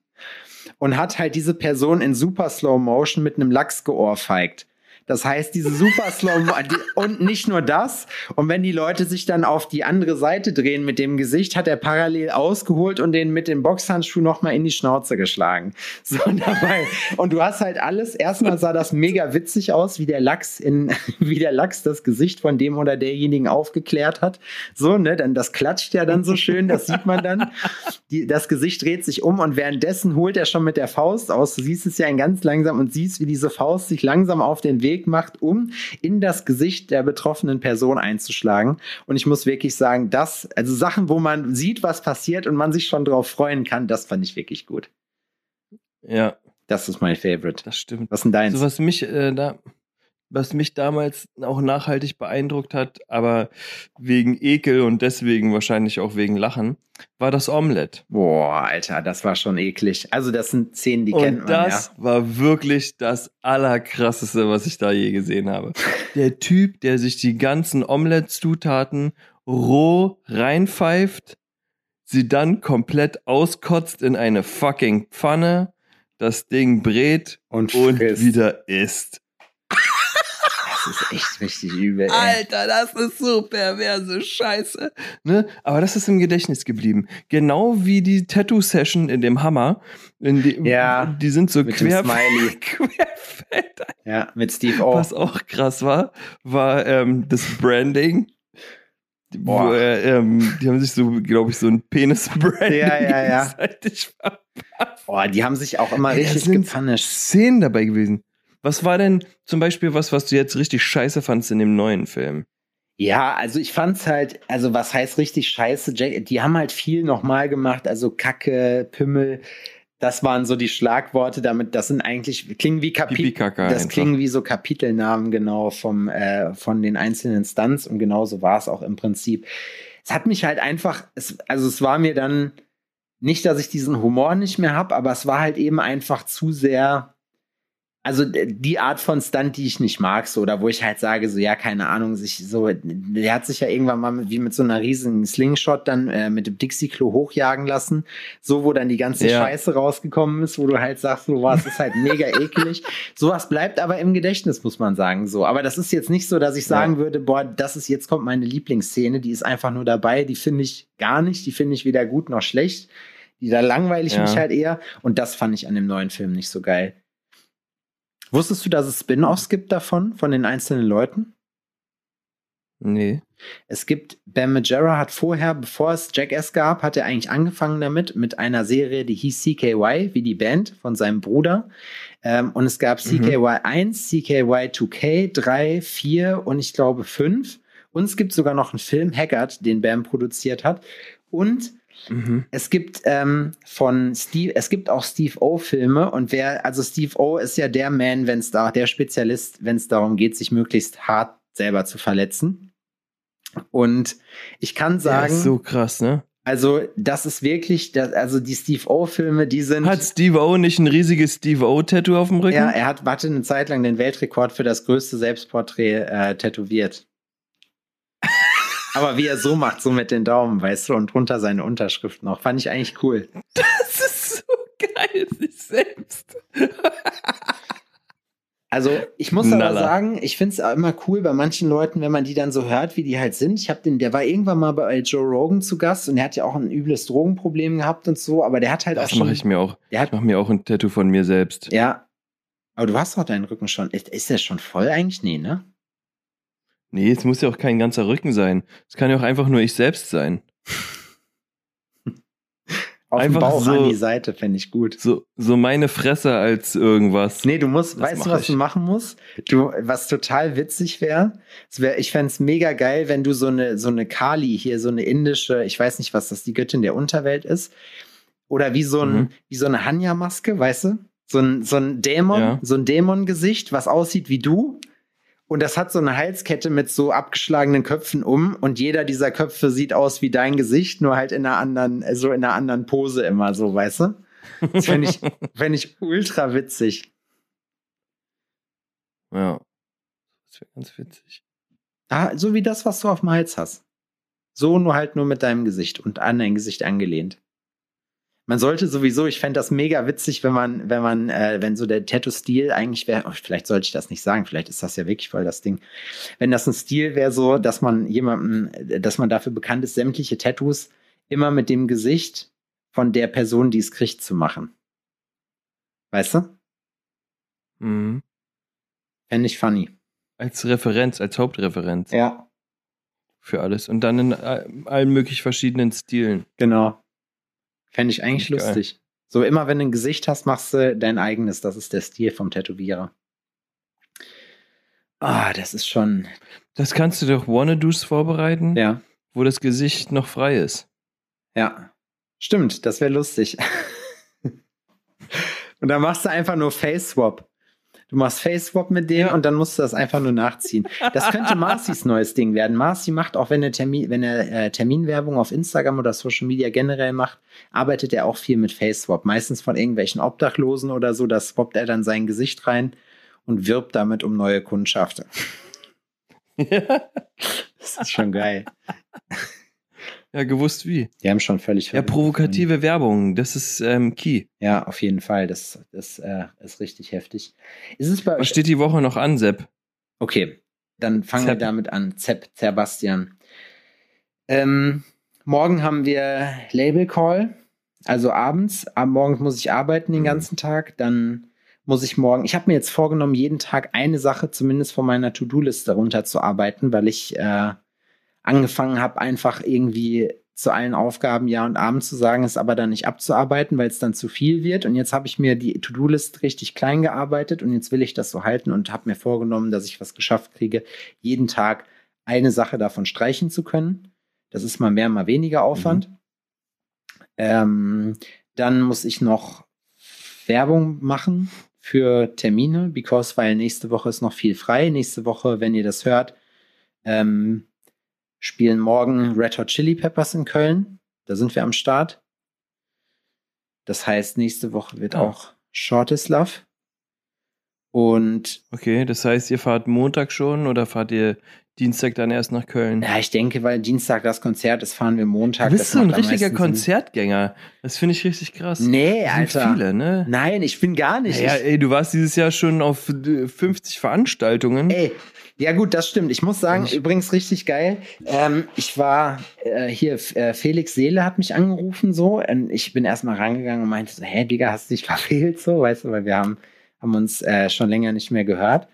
und hat halt diese Person in super Slow Motion mit einem Lachs geohrfeigt. Das heißt, diese super Slow und nicht nur das. Und wenn die Leute sich dann auf die andere Seite drehen mit dem Gesicht, hat er parallel ausgeholt und den mit dem Boxhandschuh noch mal in die Schnauze geschlagen. [LAUGHS] So dabei. Und du hast halt alles. Erstmal sah das mega witzig aus, wie der Lachs in, [LAUGHS] wie der Lachs das Gesicht von dem oder derjenigen aufgeklärt hat. So, ne, dann das klatscht ja dann so schön, das sieht man dann. Die, das Gesicht dreht sich um und währenddessen holt er schon mit der Faust aus. Du siehst es ja ganz langsam und siehst, wie diese Faust sich langsam auf den Weg macht, um in das Gesicht der betroffenen Person einzuschlagen. Und ich muss wirklich sagen, das, also Sachen, wo man sieht, was passiert und man sich schon drauf freuen kann, das fand ich wirklich gut. ja, Das ist mein Favorite. das stimmt. Was ist denn deins? So was mich äh, da, was mich damals auch nachhaltig beeindruckt hat, aber wegen Ekel und deswegen wahrscheinlich auch wegen Lachen, war das Omelette. Boah, Alter, das war schon eklig. Also, das sind Szenen, die kennt Und man das war wirklich das allerkrasseste, was ich da je gesehen habe. Der Typ, der sich die ganzen Omelette-Zutaten roh reinpfeift, sie dann komplett auskotzt in eine fucking Pfanne, das Ding brät Und und wieder isst. Das ist echt richtig übel. Ey. Alter, das ist so perverse Scheiße. Ne? Aber das ist im Gedächtnis geblieben. Genau wie die Tattoo-Session in dem Hammer. In die, Ja, die sind so mit dem quer, Smiley. [LAUGHS] querfeld. Ja, mit Steve O. Was auch krass war, war ähm, das Branding. Wo, Boah. äh, ähm, die haben sich so, glaube ich, so ein Penis-Branding Ja, ja, ja. [LAUGHS] gegenseitig verpasst. Boah, die haben sich auch immer Ey, richtig sind gepunished. Szenen dabei gewesen. Was war denn zum Beispiel was, was du jetzt richtig scheiße fandst in dem neuen Film? Ja, also ich fand's halt, also was heißt richtig scheiße? Die haben halt viel nochmal gemacht, also Kacke, Pimmel. Das waren so die Schlagworte, damit, das sind eigentlich, klingen wie Kapitel. Das klingen wie so Kapitelnamen genau vom, äh, von den einzelnen Stunts und genauso war es auch im Prinzip. Es hat mich halt einfach, es, also es war mir dann nicht, dass ich diesen Humor nicht mehr habe, aber es war halt eben einfach zu sehr, also die Art von Stunt, die ich nicht mag, so, oder wo ich halt sage, so, ja, keine Ahnung, sich so, der hat sich ja irgendwann mal mit, wie mit so einer riesigen Slingshot dann äh, mit dem Dixie-Klo hochjagen lassen, so, wo dann die ganze Ja. Scheiße rausgekommen ist, wo du halt sagst, so, was ist halt mega [LAUGHS] eklig. Sowas bleibt aber im Gedächtnis, muss man sagen, so. Aber das ist jetzt nicht so, dass ich sagen würde, boah, das ist, jetzt kommt meine Lieblingsszene, die ist einfach nur dabei, die finde ich gar nicht, die finde ich weder gut noch schlecht. Die, da langweile ich Ja. mich halt eher. Und das fand ich an dem neuen Film nicht so geil. Wusstest du, dass es Spin-offs gibt davon, von den einzelnen Leuten? Nee. Es gibt, Bam Majera hat vorher, bevor es Jackass gab, hat er eigentlich angefangen damit, mit einer Serie, die hieß CKY, wie die Band von seinem Bruder. Ähm, und es gab CKY 1, CKY 2K, 3, 4 und ich glaube 5. Und es gibt sogar noch einen Film, Haggard, den Bam produziert hat. Und Mhm. es gibt ähm, von Steve, es gibt auch Steve O-Filme und wer, also Steve O ist ja der Man, wenn es da, der Spezialist, wenn es darum geht, sich möglichst hart selber zu verletzen. Und ich kann Der sagen, ist so krass, ne? also das ist wirklich, das, also die Steve O-Filme, die sind. Hat Steve O nicht ein riesiges Steve O-Tattoo auf dem Rücken? ja, er hat, hatte eine Zeit lang den Weltrekord für das größte Selbstporträt äh, tätowiert. Aber wie er so macht, so mit den Daumen, weißt du, und drunter seine Unterschrift noch, fand ich eigentlich cool. Das ist so geil, sich selbst. Also ich muss aber Knaller. sagen, ich finde es immer cool bei manchen Leuten, wenn man die dann so hört, wie die halt sind. Ich habe den, der war irgendwann mal bei Joe Rogan zu Gast und der hat ja auch ein übles Drogenproblem gehabt und so, aber der hat halt auch Das schon. mache ich mir auch. Der Ich hat, mache mir auch ein Tattoo von mir selbst. ja. Aber du hast doch deinen Rücken schon. Ist, ist der schon voll eigentlich? Nee, ne? Nee, es muss ja auch kein ganzer Rücken sein. Es kann ja auch einfach nur ich selbst sein. [LAUGHS] Auf Einfach dem Bauch so- an die Seite, fände ich gut. So, so meine Fresse als irgendwas. Nee, du musst, Das weißt du, was ich. du machen musst? Du, was total witzig wäre, wär, ich fände es mega geil, wenn du so eine, so eine Kali hier, so eine indische, ich weiß nicht, was das die Göttin der Unterwelt ist, oder wie so, ein, Mhm. wie so eine Hanya-Maske, weißt du? So ein, so ein Dämon, Ja. so ein Dämon-Gesicht, was aussieht wie du. Und das hat so eine Halskette mit so abgeschlagenen Köpfen um und jeder dieser Köpfe sieht aus wie dein Gesicht, nur halt in einer anderen, so in einer anderen Pose immer so, weißt du? Das fände ich, [LAUGHS] fänd ich ultra witzig. Ja. Das wäre ganz witzig. Ah, so wie das, was du auf dem Hals hast. So nur halt nur mit deinem Gesicht und an dein Gesicht angelehnt. Man sollte sowieso, ich fände das mega witzig, wenn man, wenn man, äh, wenn so der Tattoo-Stil eigentlich wäre, oh, vielleicht sollte ich das nicht sagen, vielleicht ist das ja wirklich voll das Ding. Wenn das ein Stil wäre, so, dass man jemanden, äh, dass man dafür bekannt ist, sämtliche Tattoos immer mit dem Gesicht von der Person, die es kriegt, zu machen. Weißt du? Mhm. Fände ich funny. Als Referenz, als Hauptreferenz Ja, für alles. Und dann in all- allen möglich verschiedenen Stilen. genau. Fände ich eigentlich Geil. lustig. So immer, wenn du ein Gesicht hast, machst du dein eigenes. Das ist der Stil vom Tätowierer. Ah, das ist schon, Das kannst du doch Wannadoos vorbereiten, ja, wo das Gesicht noch frei ist. ja. Stimmt, das wäre lustig. [LAUGHS] und dann machst du einfach nur Face Swap. Du machst Face Swap mit dem und dann musst du das einfach nur nachziehen. Das könnte [LAUGHS] Marcis neues Ding werden. Marci macht auch, wenn er, Termin, wenn er äh, Terminwerbung auf Instagram oder Social Media generell macht, arbeitet er auch viel mit Face Swap. Meistens von irgendwelchen Obdachlosen oder so. Da swappt er dann sein Gesicht rein und wirbt damit um neue Kundschaft. [LAUGHS] Das ist schon geil. [LAUGHS] ja, gewusst wie. Die haben schon völlig Ja, provokative Werbung, das ist ähm, key. Ja, auf jeden Fall. Das, das äh, ist richtig heftig. Ist es bei Was steht die Woche noch an, Sepp? Okay, dann fangen wir Zepp. damit an. Zepp, Sebastian. Ähm, morgen haben wir Label Call, also abends. Am Morgen muss ich arbeiten den Mhm. ganzen Tag. Dann muss ich morgen. Ich habe mir jetzt vorgenommen, jeden Tag eine Sache zumindest von meiner To-Do-Liste runterzuarbeiten, weil ich äh, angefangen habe, einfach irgendwie zu allen Aufgaben Ja und Abend zu sagen, es aber dann nicht abzuarbeiten, weil es dann zu viel wird. Und jetzt habe ich mir die To-Do-List richtig klein gearbeitet und jetzt will ich das so halten und habe mir vorgenommen, dass ich was geschafft kriege, jeden Tag eine Sache davon streichen zu können. Das ist mal mehr, mal weniger Aufwand. Ähm, dann muss ich noch Werbung machen für Termine, because weil nächste Woche ist noch viel frei. Nächste Woche, wenn ihr das hört, ähm, spielen morgen Red Hot Chili Peppers in Köln. Da sind wir am Start. Das heißt, nächste Woche wird Ah. auch Short is Love. Und Okay, das heißt, ihr fahrt Montag schon oder fahrt ihr Dienstag dann erst nach Köln? ja, ich denke, weil Dienstag das Konzert ist, fahren wir Montag. du bist so ein richtiger. Konzertgänger. Das finde ich richtig krass. Nee, Das Alter. viele, ne? Nein, ich bin gar nicht. Ja, ich, ey, du warst dieses Jahr schon auf äh, 50 Veranstaltungen. Ey, ja gut, das stimmt. Ich muss sagen, Ich- übrigens richtig geil. Ähm, ich war äh, hier, äh, Felix Seele hat mich angerufen so und ich bin erstmal rangegangen und meinte so, hä, Digga, hast du dich [LAUGHS] verfehlt so, weißt du, weil wir haben, haben uns äh, schon länger nicht mehr gehört.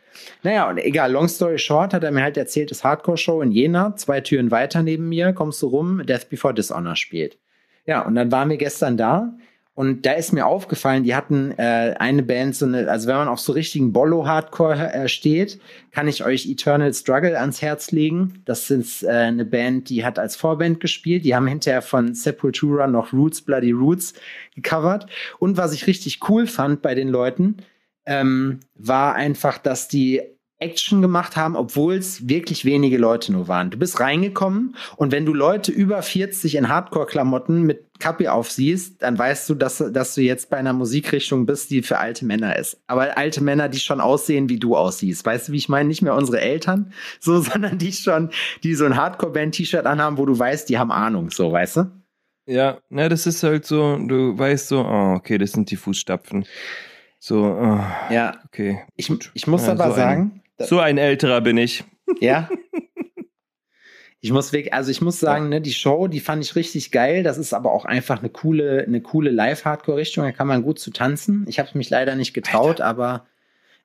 Naja, und egal, long story short, hat er mir halt erzählt, das Hardcore-Show in Jena, zwei Türen weiter neben mir, kommst du rum, Death Before Dishonor spielt. Ja, und dann waren wir gestern da und da ist mir aufgefallen, die hatten äh, eine Band, so eine, also wenn man auf so richtigen Bollo-Hardcore äh, steht, kann ich euch Eternal Struggle ans Herz legen. Das ist äh, eine Band, die hat als Vorband gespielt. Die haben hinterher von Sepultura noch Roots, Bloody Roots gecovert. Und was ich richtig cool fand bei den Leuten, ähm, war einfach, dass die Action gemacht haben, obwohl es wirklich wenige Leute nur waren. Du bist reingekommen und wenn du Leute über 40 in Hardcore-Klamotten mit Kappe aufsiehst, dann weißt du, dass, dass du jetzt bei einer Musikrichtung bist, die für alte Männer ist. Aber alte Männer, die schon aussehen, wie du aussiehst. Weißt du, wie ich meine? Nicht mehr unsere Eltern, so, [LAUGHS] sondern die schon, die so ein Hardcore-Band-T-Shirt anhaben, wo du weißt, die haben Ahnung, so, weißt du? Ja, na, das ist halt so, du weißt so, oh, okay, das sind die Fußstapfen. So, oh, Ja, okay. ich, ich muss Ja, aber so sagen, So ein älterer bin ich. Ja. Ich muss wirklich, also ich muss sagen, ne, die Show, die fand ich richtig geil. Das ist aber auch einfach eine coole, eine coole Live-Hardcore-Richtung. Da kann man gut zu tanzen. Ich habe mich leider nicht getraut, aber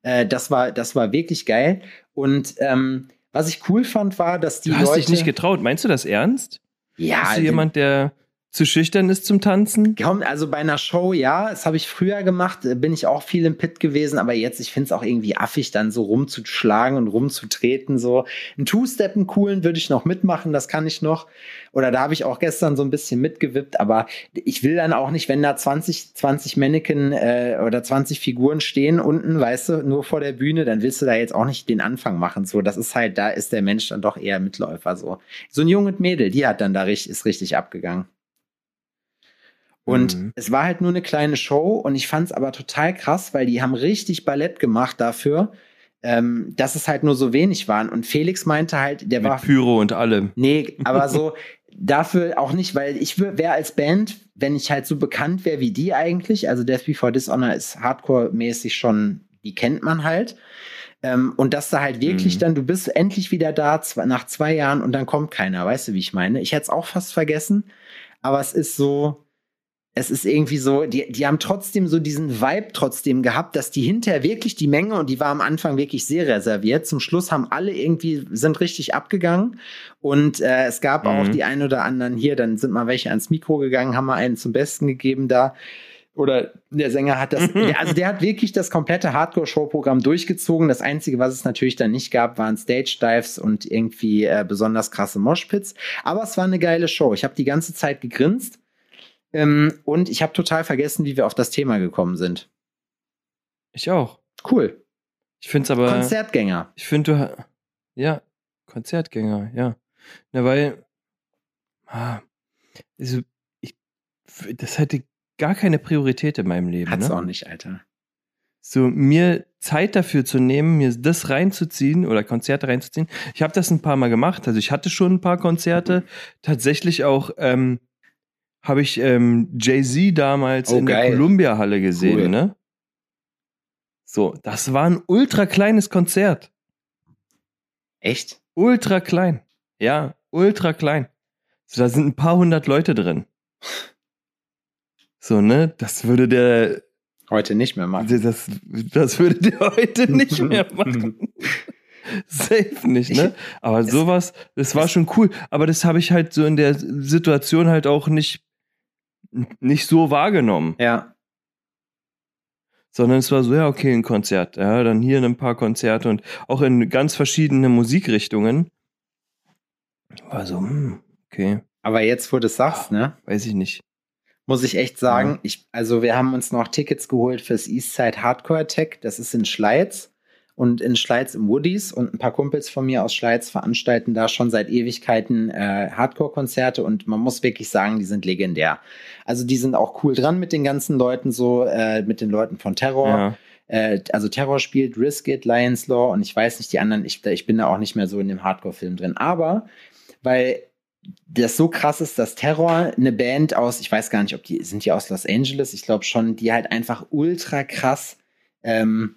äh, das war, das war wirklich geil. Und ähm, was ich cool fand, war, dass die Du hast Leute. dich nicht getraut. Meinst du das ernst? ja, Bist du jemand, der zu schüchtern ist zum Tanzen? Kaum, also bei einer Show, ja, das habe ich früher gemacht, äh, bin ich auch viel im Pit gewesen, aber jetzt, ich finde es auch irgendwie affig, dann so rumzuschlagen und rumzutreten. So ein Two-Step, einen coolen würde ich noch mitmachen, das kann ich noch. Oder da habe ich auch gestern so ein bisschen mitgewippt, aber ich will dann auch nicht, wenn da 20, 20 Mannequin äh, oder 20 Figuren stehen unten, weißt du, nur vor der Bühne, dann willst du da jetzt auch nicht den Anfang machen. So, das ist halt, da ist der Mensch dann doch eher Mitläufer. So, so ein junges Mädel, die hat dann da richtig, ist richtig abgegangen. Und Mhm. es war halt nur eine kleine Show und ich fand es aber total krass, weil die haben richtig Ballett gemacht dafür, ähm, dass es halt nur so wenig waren. Und Felix meinte halt, der war. Mit Pyro und allem. Nee, [LAUGHS] aber so dafür auch nicht, weil ich wäre als Band, wenn ich halt so bekannt wäre wie die eigentlich, also Death Before Dishonor ist Hardcore-mäßig schon, die kennt man halt. Ähm, und dass da halt wirklich Mhm. dann, du bist endlich wieder da zw- nach zwei Jahren und dann kommt keiner, weißt du, wie ich meine? Ich hätte es auch fast vergessen, aber es ist so, es ist irgendwie so, die, die haben trotzdem so diesen Vibe trotzdem gehabt, dass die hinterher wirklich die Menge, und die war am Anfang wirklich sehr reserviert, zum Schluss haben alle irgendwie, sind richtig abgegangen. Und äh, es gab Mhm. auch die ein oder anderen hier, dann sind mal welche ans Mikro gegangen, haben mal einen zum Besten gegeben da. Oder der Sänger hat das, der, also der hat wirklich das komplette Hardcore-Show-Programm durchgezogen. Das Einzige, was es natürlich dann nicht gab, waren Stage-Dives und irgendwie äh, besonders krasse Moshpits. Aber es war eine geile Show. Ich habe die ganze Zeit gegrinst. Ähm, und ich habe total vergessen, wie wir auf das Thema gekommen sind. Ich auch. Cool. Ich finde es aber. Konzertgänger. Ich finde, du. Ja, Konzertgänger, ja. Na, weil. Ah, also, ich, das hätte gar keine Priorität in meinem Leben. Hat's ne? auch nicht, Alter. so mir Zeit dafür zu nehmen, mir das reinzuziehen oder Konzerte reinzuziehen. Ich habe das ein paar Mal gemacht. Also ich hatte schon ein paar Konzerte. Tatsächlich auch ähm, habe ich ähm, Jay-Z damals Oh, in der geil. Columbia-Halle gesehen. Cool. Ne? So, das war ein ultra kleines Konzert. Echt? Ultra klein. Ja, ultra klein. So, da sind ein paar hundert Leute drin. So, ne? Das würde der Heute nicht mehr machen. das, das würde der heute nicht mehr [LAUGHS] machen. Safe nicht, ne? Aber sowas, das war schon cool. Aber das habe ich halt so in der Situation halt auch nicht, nicht so wahrgenommen. Ja. Sondern es war so, ja, okay, ein Konzert. Ja, dann hier ein paar Konzerte und auch in ganz verschiedene Musikrichtungen. War so, hm, okay, Aber jetzt, wo du es sagst, ne? weiß ich nicht. muss ich echt sagen, Ja. ich, also wir haben uns noch Tickets geholt fürs Eastside Hardcore Attack. Das ist in Schleiz und in Schleiz im Woodies und ein paar Kumpels von mir aus Schleiz veranstalten da schon seit Ewigkeiten äh, Hardcore-Konzerte und man muss wirklich sagen, die sind legendär. Also die sind auch cool dran mit den ganzen Leuten so, äh, mit den Leuten von Terror. Ja. Äh, also Terror spielt Risk It, Lions Law und ich weiß nicht die anderen, ich, ich bin da auch nicht mehr so in dem Hardcore-Film drin. Aber weil das so krass ist, dass Terror eine Band aus, ich weiß gar nicht, ob die, sind die aus Los Angeles? Ich glaube schon, die halt einfach ultra krass, ähm,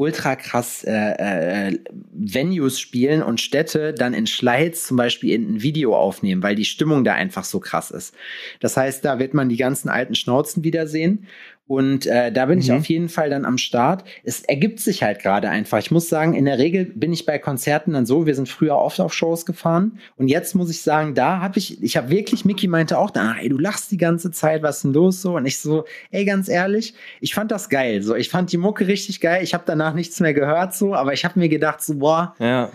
ultra krass äh, äh, Venues spielen und Städte dann in Schleiz zum Beispiel in ein Video aufnehmen, weil die Stimmung da einfach so krass ist. Das heißt, da wird man die ganzen alten Schnauzen wiedersehen. Und äh, da bin ich Mhm. auf jeden Fall dann am Start. Es ergibt sich halt gerade einfach. Ich muss sagen, in der Regel bin ich bei Konzerten dann so, wir sind früher oft auf Shows gefahren. Und jetzt muss ich sagen, da habe ich, ich habe wirklich, Mickey meinte auch danach, ey, du lachst die ganze Zeit, was ist denn los so? Und ich so, ey, ganz ehrlich, ich fand das geil. So, ich fand die Mucke richtig geil. Ich habe danach nichts mehr gehört so, aber ich habe mir gedacht, so, boah, Ja.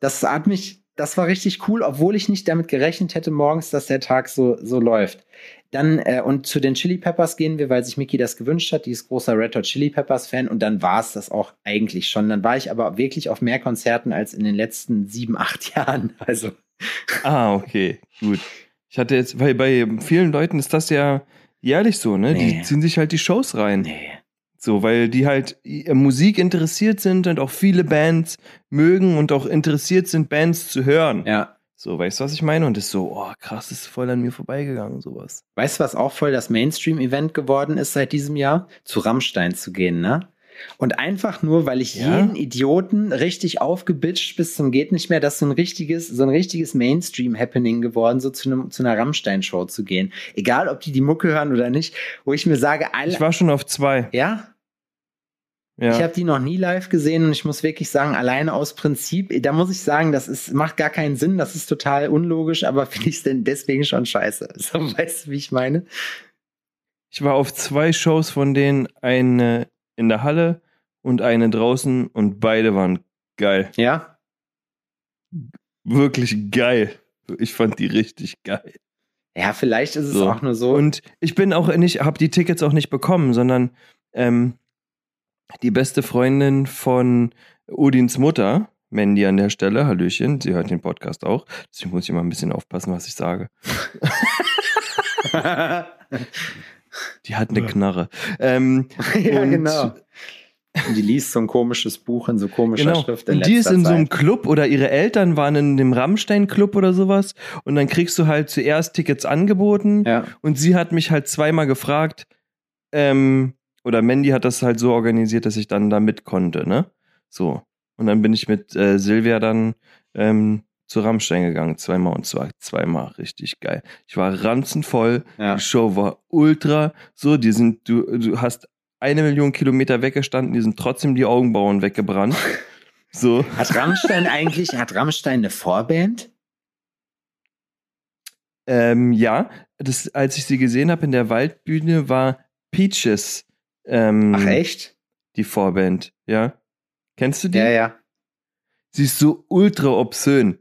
das hat mich, das war richtig cool, obwohl ich nicht damit gerechnet hätte morgens, dass der Tag so, so läuft. Dann, äh, und zu den Chili Peppers gehen wir, weil sich Mickey das gewünscht hat. Die ist großer Red Hot Chili Peppers Fan und dann war es das auch eigentlich schon. Dann war ich aber wirklich auf mehr Konzerten als in den letzten sieben, [LAUGHS] acht Jahren. Also, Ah, okay, gut. Ich hatte jetzt, weil bei vielen Leuten ist das ja jährlich so, ne? Nee. Die ziehen sich halt die Shows rein. nee. So, weil die halt äh, Musik interessiert sind und auch viele Bands mögen und auch interessiert sind, Bands zu hören. Ja. So, weißt du, was ich meine? Und ist so, oh, krass, ist voll an mir vorbeigegangen, sowas. Weißt du, was auch voll das Mainstream-Event geworden ist seit diesem Jahr? Zu Rammstein zu gehen, ne? Und einfach nur, weil ich Ja? jeden Idioten richtig aufgebitscht bis zum geht nicht mehr, das ist so ein richtiges, so ein richtiges Mainstream-Happening geworden, so zu, einem, zu einer Rammstein-Show zu gehen. Egal, ob die die Mucke hören oder nicht, wo ich mir sage, alle, Ich war schon auf zwei. ja, Ja. ich habe die noch nie live gesehen und ich muss wirklich sagen, alleine aus Prinzip, da muss ich sagen, das ist, macht gar keinen Sinn, das ist total unlogisch, aber [LAUGHS] finde ich es denn deswegen schon scheiße. [LAUGHS] So, weißt du, wie ich meine? Ich war auf zwei Shows von denen, eine in der Halle und eine draußen und beide waren geil. Ja? Wirklich geil. Ich fand die richtig geil. Ja, vielleicht ist es So. auch nur so. Und ich bin auch nicht, habe die Tickets auch nicht bekommen, sondern ähm, die beste Freundin von Odins Mutter, Mandy an der Stelle, Hallöchen, sie hört den Podcast auch, deswegen muss ich immer ein bisschen aufpassen, was ich sage. [LAUGHS] Die hat eine. Knarre. Ähm, [LAUGHS] ja, und- genau. Und die liest so ein komisches Buch in so komischer Genau. Schrift. Und die ist in so einem Zeit. Club oder ihre Eltern waren in dem Rammstein-Club oder sowas. Und dann kriegst du halt zuerst Tickets angeboten. Ja. Und sie hat mich halt zweimal gefragt, ähm, oder Mandy hat das halt so organisiert, dass ich dann da mit konnte, ne? So. Und dann bin ich mit äh, Silvia dann ähm, zu Rammstein gegangen, zweimal und zwar zweimal richtig geil. Ich war ranzenvoll, Ja. die Show war ultra, so, die sind, du, du hast eine Million Kilometer weggestanden, die sind trotzdem die Augenbrauen weggebrannt. [LAUGHS] So. Hat Rammstein eigentlich, hat Rammstein eine Vorband? Ähm, ja, das, als ich sie gesehen habe in der Waldbühne, war Peaches ähm, Ach, echt? die Vorband. Ja. Kennst du die? Ja, ja. Sie ist so ultra obszön.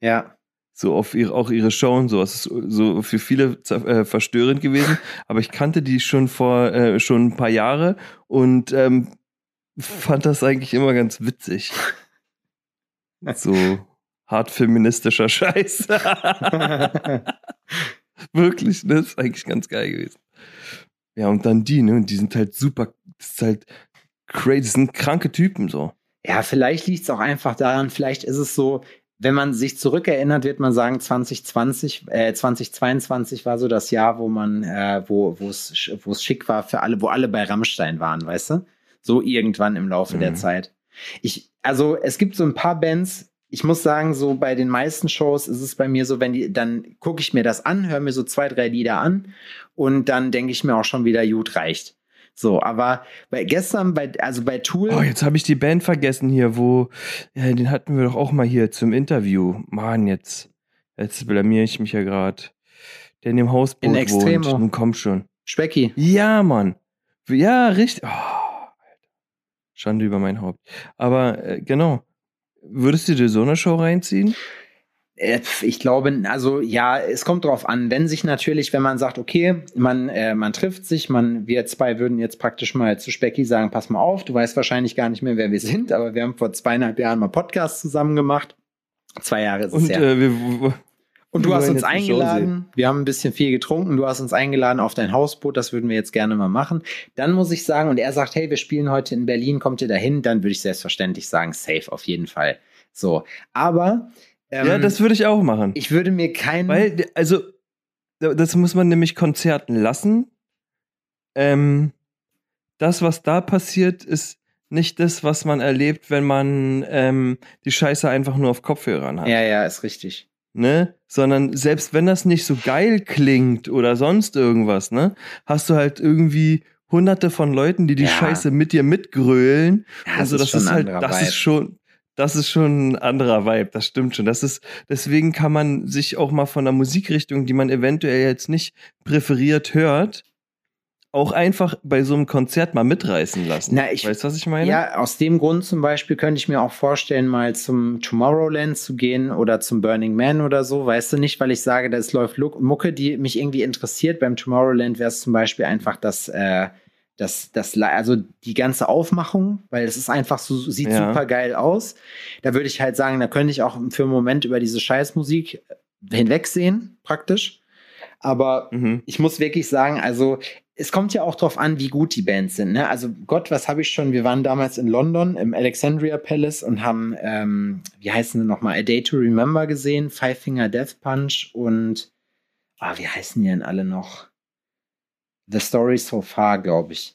Ja. So auf ihre, auch ihre Show und so. Es ist so für viele äh, verstörend gewesen. Aber ich kannte die schon vor äh, schon ein paar Jahre und ähm, fand das eigentlich immer ganz witzig. [LAUGHS] So hart feministischer Scheiß. [LAUGHS] Wirklich, ne? Ist eigentlich ganz geil gewesen. Ja, und dann die, ne? Die sind halt super, das ist halt crazy, das sind kranke Typen so. Ja, vielleicht liegt es auch einfach daran, vielleicht ist es so, wenn man sich zurückerinnert, wird man sagen, 2020, äh, 2022 war so das Jahr, wo man, äh, wo es schick war für alle, wo alle bei Rammstein waren, weißt du? So irgendwann im Laufe der Mhm. Zeit. Ich, also es gibt so ein paar Bands, ich muss sagen, so bei den meisten Shows ist es bei mir so, wenn die, dann gucke ich mir das an, höre mir so zwei, drei Lieder an und dann denke ich mir auch schon wieder, gut, reicht. So, aber bei gestern, bei, also bei Tool. Oh, jetzt habe ich die Band vergessen hier, wo, ja, den hatten wir doch auch mal hier zum Interview. Mann, jetzt, jetzt blamier ich mich ja gerade. Der in dem Hausboot In Extremo. wohnt. Nun komm schon. Specki. Ja, Mann. Ja, richtig. Oh. Schande über mein Haupt. Aber äh, genau. Würdest du dir so eine Show reinziehen? Äh, Ich glaube, also ja, es kommt drauf an. Wenn sich natürlich, wenn man sagt, okay, man, äh, man trifft sich, man, wir zwei würden jetzt praktisch mal zu Specki sagen, pass mal auf, du weißt wahrscheinlich gar nicht mehr, wer wir sind, aber wir haben vor zweieinhalb Jahren mal Podcasts zusammen gemacht. Zwei Jahre ist es Und her. äh, wir, Und du hast uns eingeladen. Wir haben ein bisschen viel getrunken. Du hast uns eingeladen auf dein Hausboot. Das würden wir jetzt gerne mal machen. Dann muss ich sagen, und er sagt, hey, wir spielen heute in Berlin, kommt ihr dahin? Dann würde ich selbstverständlich sagen, safe auf jeden Fall. So. Aber ähm, ja, das würde ich auch machen. ich würde mir keinen. Weil, also, das muss man nämlich Konzerten lassen. Ähm, das, was da passiert, ist nicht das, was man erlebt, wenn man ähm, die Scheiße einfach nur auf Kopfhörern hat. ja, ja, ist richtig. Ne? Sondern selbst wenn das nicht so geil klingt oder sonst irgendwas, ne, hast du halt irgendwie hunderte von Leuten, die die Ja. Scheiße mit dir mitgrölen. Ja, also das ist ein halt, das Vibe. ist schon, das ist schon ein anderer Vibe, das stimmt schon. Das ist, deswegen kann man sich auch mal von der Musikrichtung, die man eventuell jetzt nicht präferiert hört, auch einfach bei so einem Konzert mal mitreißen lassen. Na, ich- weißt du, was ich meine? Ja, aus dem Grund zum Beispiel könnte ich mir auch vorstellen, mal zum Tomorrowland zu gehen oder zum Burning Man oder so. Weißt du nicht, weil ich sage, das läuft Mucke, die mich irgendwie interessiert. Beim Tomorrowland wäre es zum Beispiel einfach das, äh, das, das, also die ganze Aufmachung, weil es ist einfach so, sieht Ja. super geil aus. Da würde ich halt sagen, da könnte ich auch für einen Moment über diese Scheißmusik hinwegsehen, praktisch. Aber Mhm. ich muss wirklich sagen, also es kommt ja auch drauf an, wie gut die Bands sind. Ne? Also Gott, was habe ich schon? Wir waren damals in London im Alexandria Palace und haben, ähm, wie heißen sie nochmal, A Day to Remember gesehen, Five Finger Death Punch und, ah, wie heißen die denn alle noch? The Story So Far, glaube ich.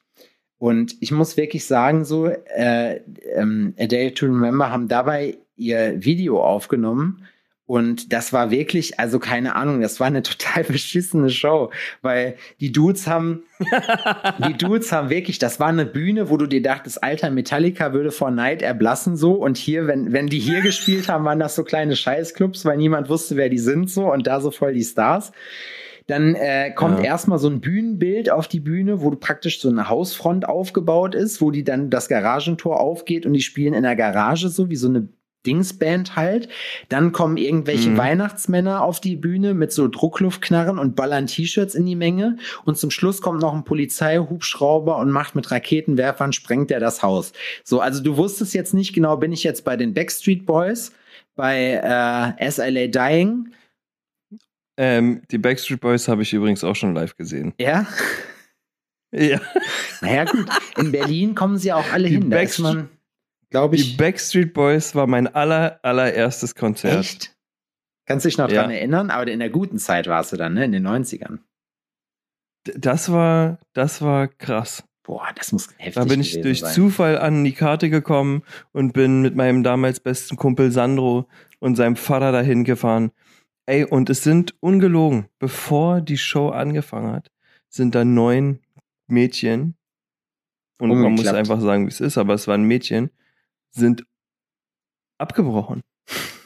Und ich muss wirklich sagen, so, äh, ähm, A Day to Remember haben dabei ihr Video aufgenommen. Und das war wirklich, also keine Ahnung, das war eine total [LAUGHS] beschissene Show, weil die Dudes haben, die [LAUGHS] Dudes haben wirklich, das war eine Bühne, wo du dir dachtest, alter Metallica würde vor Neid erblassen so. Und hier, wenn, wenn die hier gespielt haben, waren das so kleine Scheißclubs, weil niemand wusste, wer die sind so und da so voll die Stars. Dann äh, kommt Ja. erstmal so ein Bühnenbild auf die Bühne, wo du praktisch so eine Hausfront aufgebaut ist, wo die dann das Garagentor aufgeht und die spielen in der Garage so wie so eine Dingsband halt. Dann kommen irgendwelche Mhm. Weihnachtsmänner auf die Bühne mit so Druckluftknarren und ballern T-Shirts in die Menge. Und zum Schluss kommt noch ein Polizeihubschrauber und macht mit Raketenwerfern, sprengt er das Haus. So, also du wusstest jetzt nicht genau, bin ich jetzt bei den Backstreet Boys, bei äh, SLA Dying, Ähm, die Backstreet Boys habe ich übrigens auch schon live gesehen. ja? Ja. Naja, gut. In Berlin kommen sie auch alle Die hin. Da ist Backstreet- man, glaube Die ich, Backstreet Boys war mein aller, allererstes Konzert. echt. Kannst dich noch Ja. dran erinnern? Aber in der guten Zeit warst du dann, ne? In den 90ern. D- Das war, das war krass. Boah, das muss heftig Da bin ich durch sein. Zufall an die Karte gekommen und bin mit meinem damals besten Kumpel Sandro und seinem Vater dahin gefahren. Ey, und es sind ungelogen, bevor die Show angefangen hat, sind da neun Mädchen, und man muss einfach sagen, wie es ist, aber es waren Mädchen, sind abgebrochen.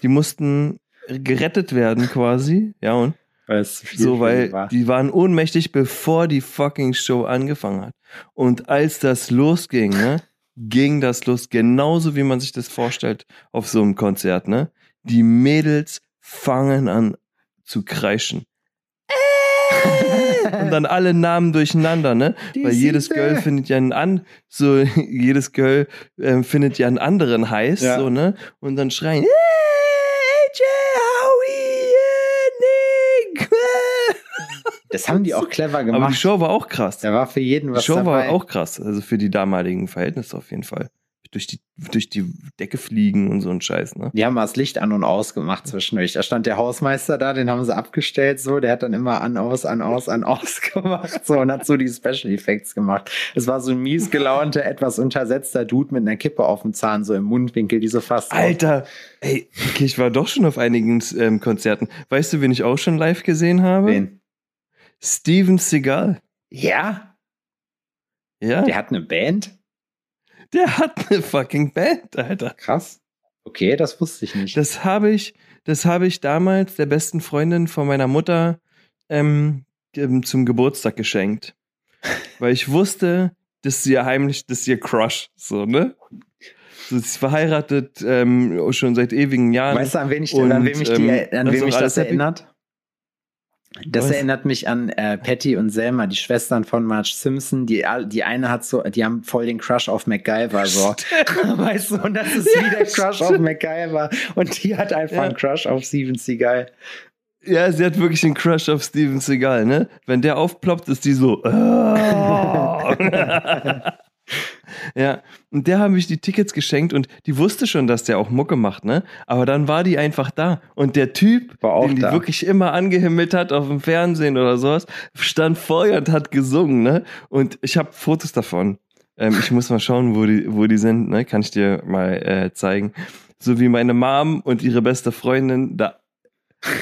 Die mussten gerettet werden quasi, ja, und Weil es zu viel so, weil sie war. die waren ohnmächtig, bevor die fucking Show angefangen hat. Und als das losging, ne, ging das los, genauso wie man sich das vorstellt auf so einem Konzert, ne? Die Mädels fangen an zu kreischen. Und dann alle Namen durcheinander, ne? Die Weil jedes Siebte. Girl findet ja einen an, so [LAUGHS] jedes Girl ähm, findet ja einen anderen heiß, Ja. so, ne? Und dann schreien, "Hey, AJ, Howie, äh, Nick. [LAUGHS] Das haben die auch clever gemacht. Aber die Show war auch krass. da war für jeden Die was Show dabei. war auch krass, also für die damaligen Verhältnisse auf jeden Fall. Durch die, durch die Decke fliegen und so ein Scheiß, ne? Die haben mal das Licht an und aus gemacht zwischendurch. Da stand der Hausmeister da, den haben sie abgestellt, so. Der hat dann immer an, aus, an, aus, an, aus [LAUGHS] gemacht, so. Und hat so die Special Effects gemacht. Es war so ein mies gelaunter, etwas untersetzter Dude mit einer Kippe auf dem Zahn, so im Mundwinkel, die so fast. Alter, ey, okay, ich war doch schon auf einigen ähm, Konzerten. Weißt du, wen ich auch schon live gesehen habe? Wen? Steven Seagal. Ja? Ja, Der hat eine Band? Der hat eine fucking Band, Alter. Krass. Okay, das wusste ich nicht. Das habe ich, das habe ich damals der besten Freundin von meiner Mutter ähm, ähm, zum Geburtstag geschenkt. [LAUGHS] Weil ich wusste, dass sie ja heimlich, dass sie ihr Crush, so, ne? Sie ist verheiratet ähm, schon seit ewigen Jahren. Weißt du, an wen, ich, Und, an wem mich, die, ähm, an das wem mich das erinnert? Das Was? erinnert mich an äh, Patty und Selma, die Schwestern von Marge Simpson. Die, die eine hat so, die haben voll den Crush auf MacGyver, so. [LAUGHS] weißt du, und das ist Ja, wie der Crush auf stimmt. MacGyver. Und die hat einfach Ja. einen Crush auf Steven Seagal. Ja, sie hat wirklich einen Crush auf Steven Seagal, ne? Wenn der aufploppt, ist die so. [LAUGHS] "Ah." [LAUGHS] ja, und der habe ich die Tickets geschenkt und die wusste schon, dass der auch Mucke macht, ne? Aber dann war die einfach da. Und der Typ, War auch den die da. wirklich immer angehimmelt hat auf dem Fernsehen oder sowas, stand vor ihr und hat gesungen, ne? Und ich habe Fotos davon. Ähm, ich muss mal schauen, wo die, wo die sind, ne? Kann ich dir mal äh, zeigen. So wie meine Mom und ihre beste Freundin da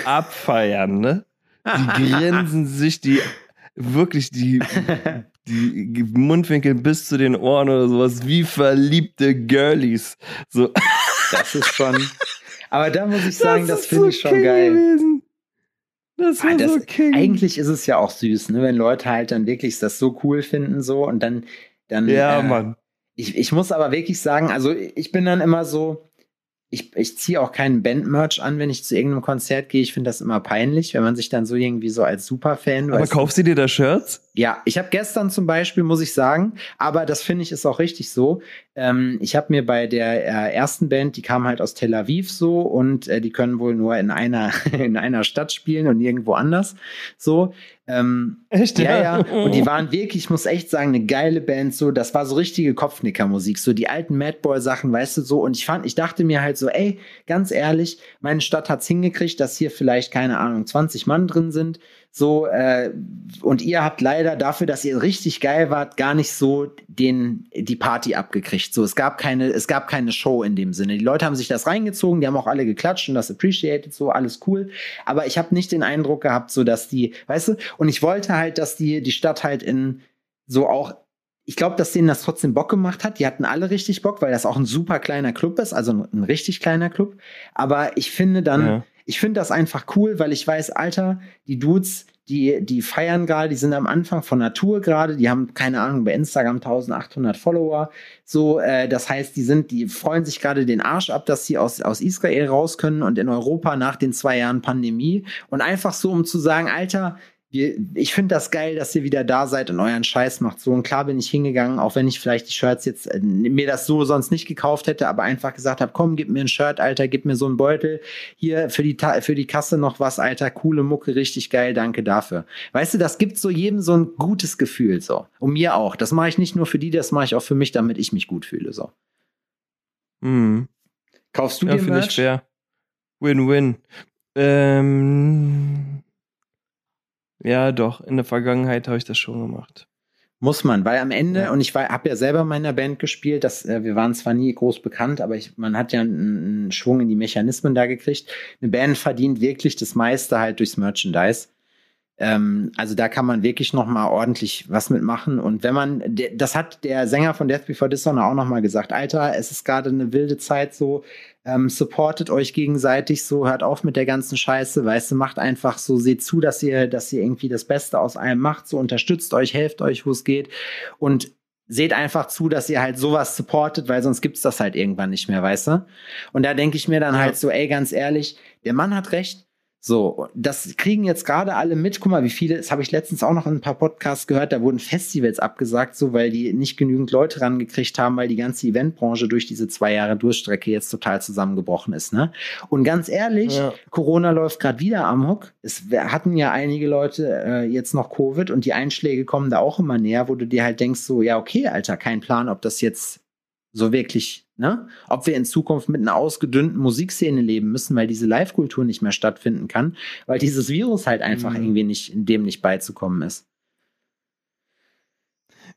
abfeiern, ne? Die [LAUGHS] grinsen sich die wirklich, die, [LAUGHS] die Mundwinkel bis zu den Ohren oder sowas, wie verliebte Girlies. So. Das ist schon. Aber da muss ich sagen, das, ist finde so ich schon king geil. Gewesen. Das war Ah, das, so king. eigentlich ist es ja auch süß, ne, wenn Leute halt dann wirklich das so cool finden so und dann dann ja, äh, Mann. Ich, ich muss aber wirklich sagen, also ich bin dann immer so, ich, ich ziehe auch keinen Band-Merch an, wenn ich zu irgendeinem Konzert gehe. Ich finde das immer peinlich, wenn man sich dann so irgendwie so als Superfan. Aber kaufst du dir da Shirts? ja, ich habe gestern zum Beispiel, muss ich sagen, aber das finde ich ist auch richtig so. Ähm, ich habe mir bei der äh, ersten Band, die kam halt aus Tel Aviv so und äh, die können wohl nur in einer [LAUGHS] in einer Stadt spielen und nirgendwo anders so. Ähm, Echt? ja, ja. Und die waren wirklich, ich muss echt sagen, eine geile Band. So, das war so richtige Kopfnicker-Musik. So die alten Madboy-Sachen, weißt du so. Und ich fand, ich dachte mir halt so, ey, ganz ehrlich, meine Stadt hat's hingekriegt, dass hier vielleicht keine Ahnung 20 Mann drin sind. So äh, und ihr habt leider dafür, dass ihr richtig geil wart, gar nicht so den die Party abgekriegt. So, es gab keine, es gab keine Show in dem Sinne. Die Leute haben sich das reingezogen, die haben auch alle geklatscht und das appreciated, so alles cool. Aber ich habe nicht den Eindruck gehabt, so dass die, weißt du, und ich wollte halt, dass die die Stadt halt in so auch ich glaube, dass denen das trotzdem Bock gemacht hat. Die hatten alle richtig Bock, weil das auch ein super kleiner Club ist, also ein, richtig kleiner Club. Aber ich finde dann, Ja. Ich finde das einfach cool, weil ich weiß, Alter, die Dudes, die, die feiern gerade, die sind am Anfang von Natur gerade, die haben, keine Ahnung, bei Instagram 1800 Follower. So, äh, das heißt, die sind, die freuen sich gerade den Arsch ab, dass sie aus, aus Israel raus können und in Europa nach den zwei Jahren Pandemie. Und einfach so, um zu sagen, Alter, ich finde das geil, dass ihr wieder da seid und euren Scheiß macht. So und klar bin ich hingegangen, auch wenn ich vielleicht die Shirts jetzt äh, mir das so sonst nicht gekauft hätte, aber einfach gesagt habe, komm, gib mir ein Shirt, Alter, gib mir so einen Beutel. Hier für die Ta für die Kasse noch was, Alter, coole Mucke, richtig geil, danke dafür. Weißt du, das gibt so jedem so ein gutes Gefühl so. Und mir auch. Das mache ich nicht nur für die, das mache ich auch für mich, damit ich mich gut fühle so. Mhm. Kaufst du Ja, dir finde ich Merch? Win-win. Ähm, ja, doch. In der Vergangenheit habe ich das schon gemacht. Muss man, weil am Ende, Ja. und ich habe ja selber in meiner Band gespielt, das, äh, wir waren zwar nie groß bekannt, aber ich, man hat ja einen, einen Schwung in die Mechanismen da gekriegt. Eine Band verdient wirklich das meiste halt durchs Merchandise. Ähm, also da kann man wirklich noch mal ordentlich was mitmachen. Und wenn man, das hat der Sänger von Death Before Dishonor auch noch mal gesagt, Alter, es ist gerade eine wilde Zeit so, ähm, supportet euch gegenseitig so, hört auf mit der ganzen Scheiße, weißt du, macht einfach so, seht zu, dass ihr, dass ihr irgendwie das Beste aus allem macht, so unterstützt euch, helft euch, wo es geht und seht einfach zu, dass ihr halt sowas supportet, weil sonst gibt's das halt irgendwann nicht mehr, weißt du? Und da denke ich mir dann halt so, ey, ganz ehrlich, der Mann hat recht. So, das kriegen jetzt gerade alle mit. Guck mal, wie viele, das habe ich letztens auch noch in ein paar Podcasts gehört, da wurden Festivals abgesagt, so weil die nicht genügend Leute rangekriegt haben, weil die ganze Eventbranche durch diese zwei Jahre Durchstrecke jetzt total zusammengebrochen ist. Ne? Und ganz ehrlich, Ja. Corona läuft gerade wieder amok. Es w- hatten ja einige Leute äh, jetzt noch Covid und die Einschläge kommen da auch immer näher, wo du dir halt denkst, so, ja, okay, Alter, kein Plan, ob das jetzt so wirklich, ne? Ob wir in Zukunft mit einer ausgedünnten Musikszene leben müssen, weil diese Live-Kultur nicht mehr stattfinden kann, weil dieses Virus halt einfach Mhm. irgendwie nicht, dem nicht beizukommen ist.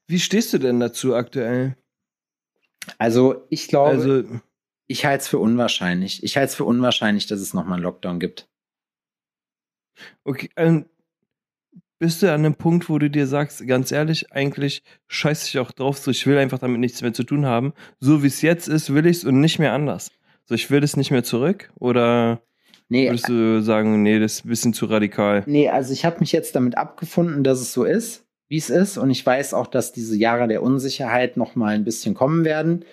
Wie stehst du denn dazu aktuell? Also, ich glaube, Also, ich halte es für unwahrscheinlich. Ich halte es für unwahrscheinlich, dass es nochmal einen Lockdown gibt. okay, ähm, bist du an einem Punkt, wo du dir sagst, ganz ehrlich, eigentlich scheiße ich auch drauf, so ich will einfach damit nichts mehr zu tun haben. So wie es jetzt ist, will ich es und nicht mehr anders. So, ich will das nicht mehr zurück oder Nee, würdest du sagen, nee, das ist ein bisschen zu radikal? Nee, also ich habe mich jetzt damit abgefunden, dass es so ist, wie es ist. Und ich weiß auch, dass diese Jahre der Unsicherheit noch mal ein bisschen kommen werden.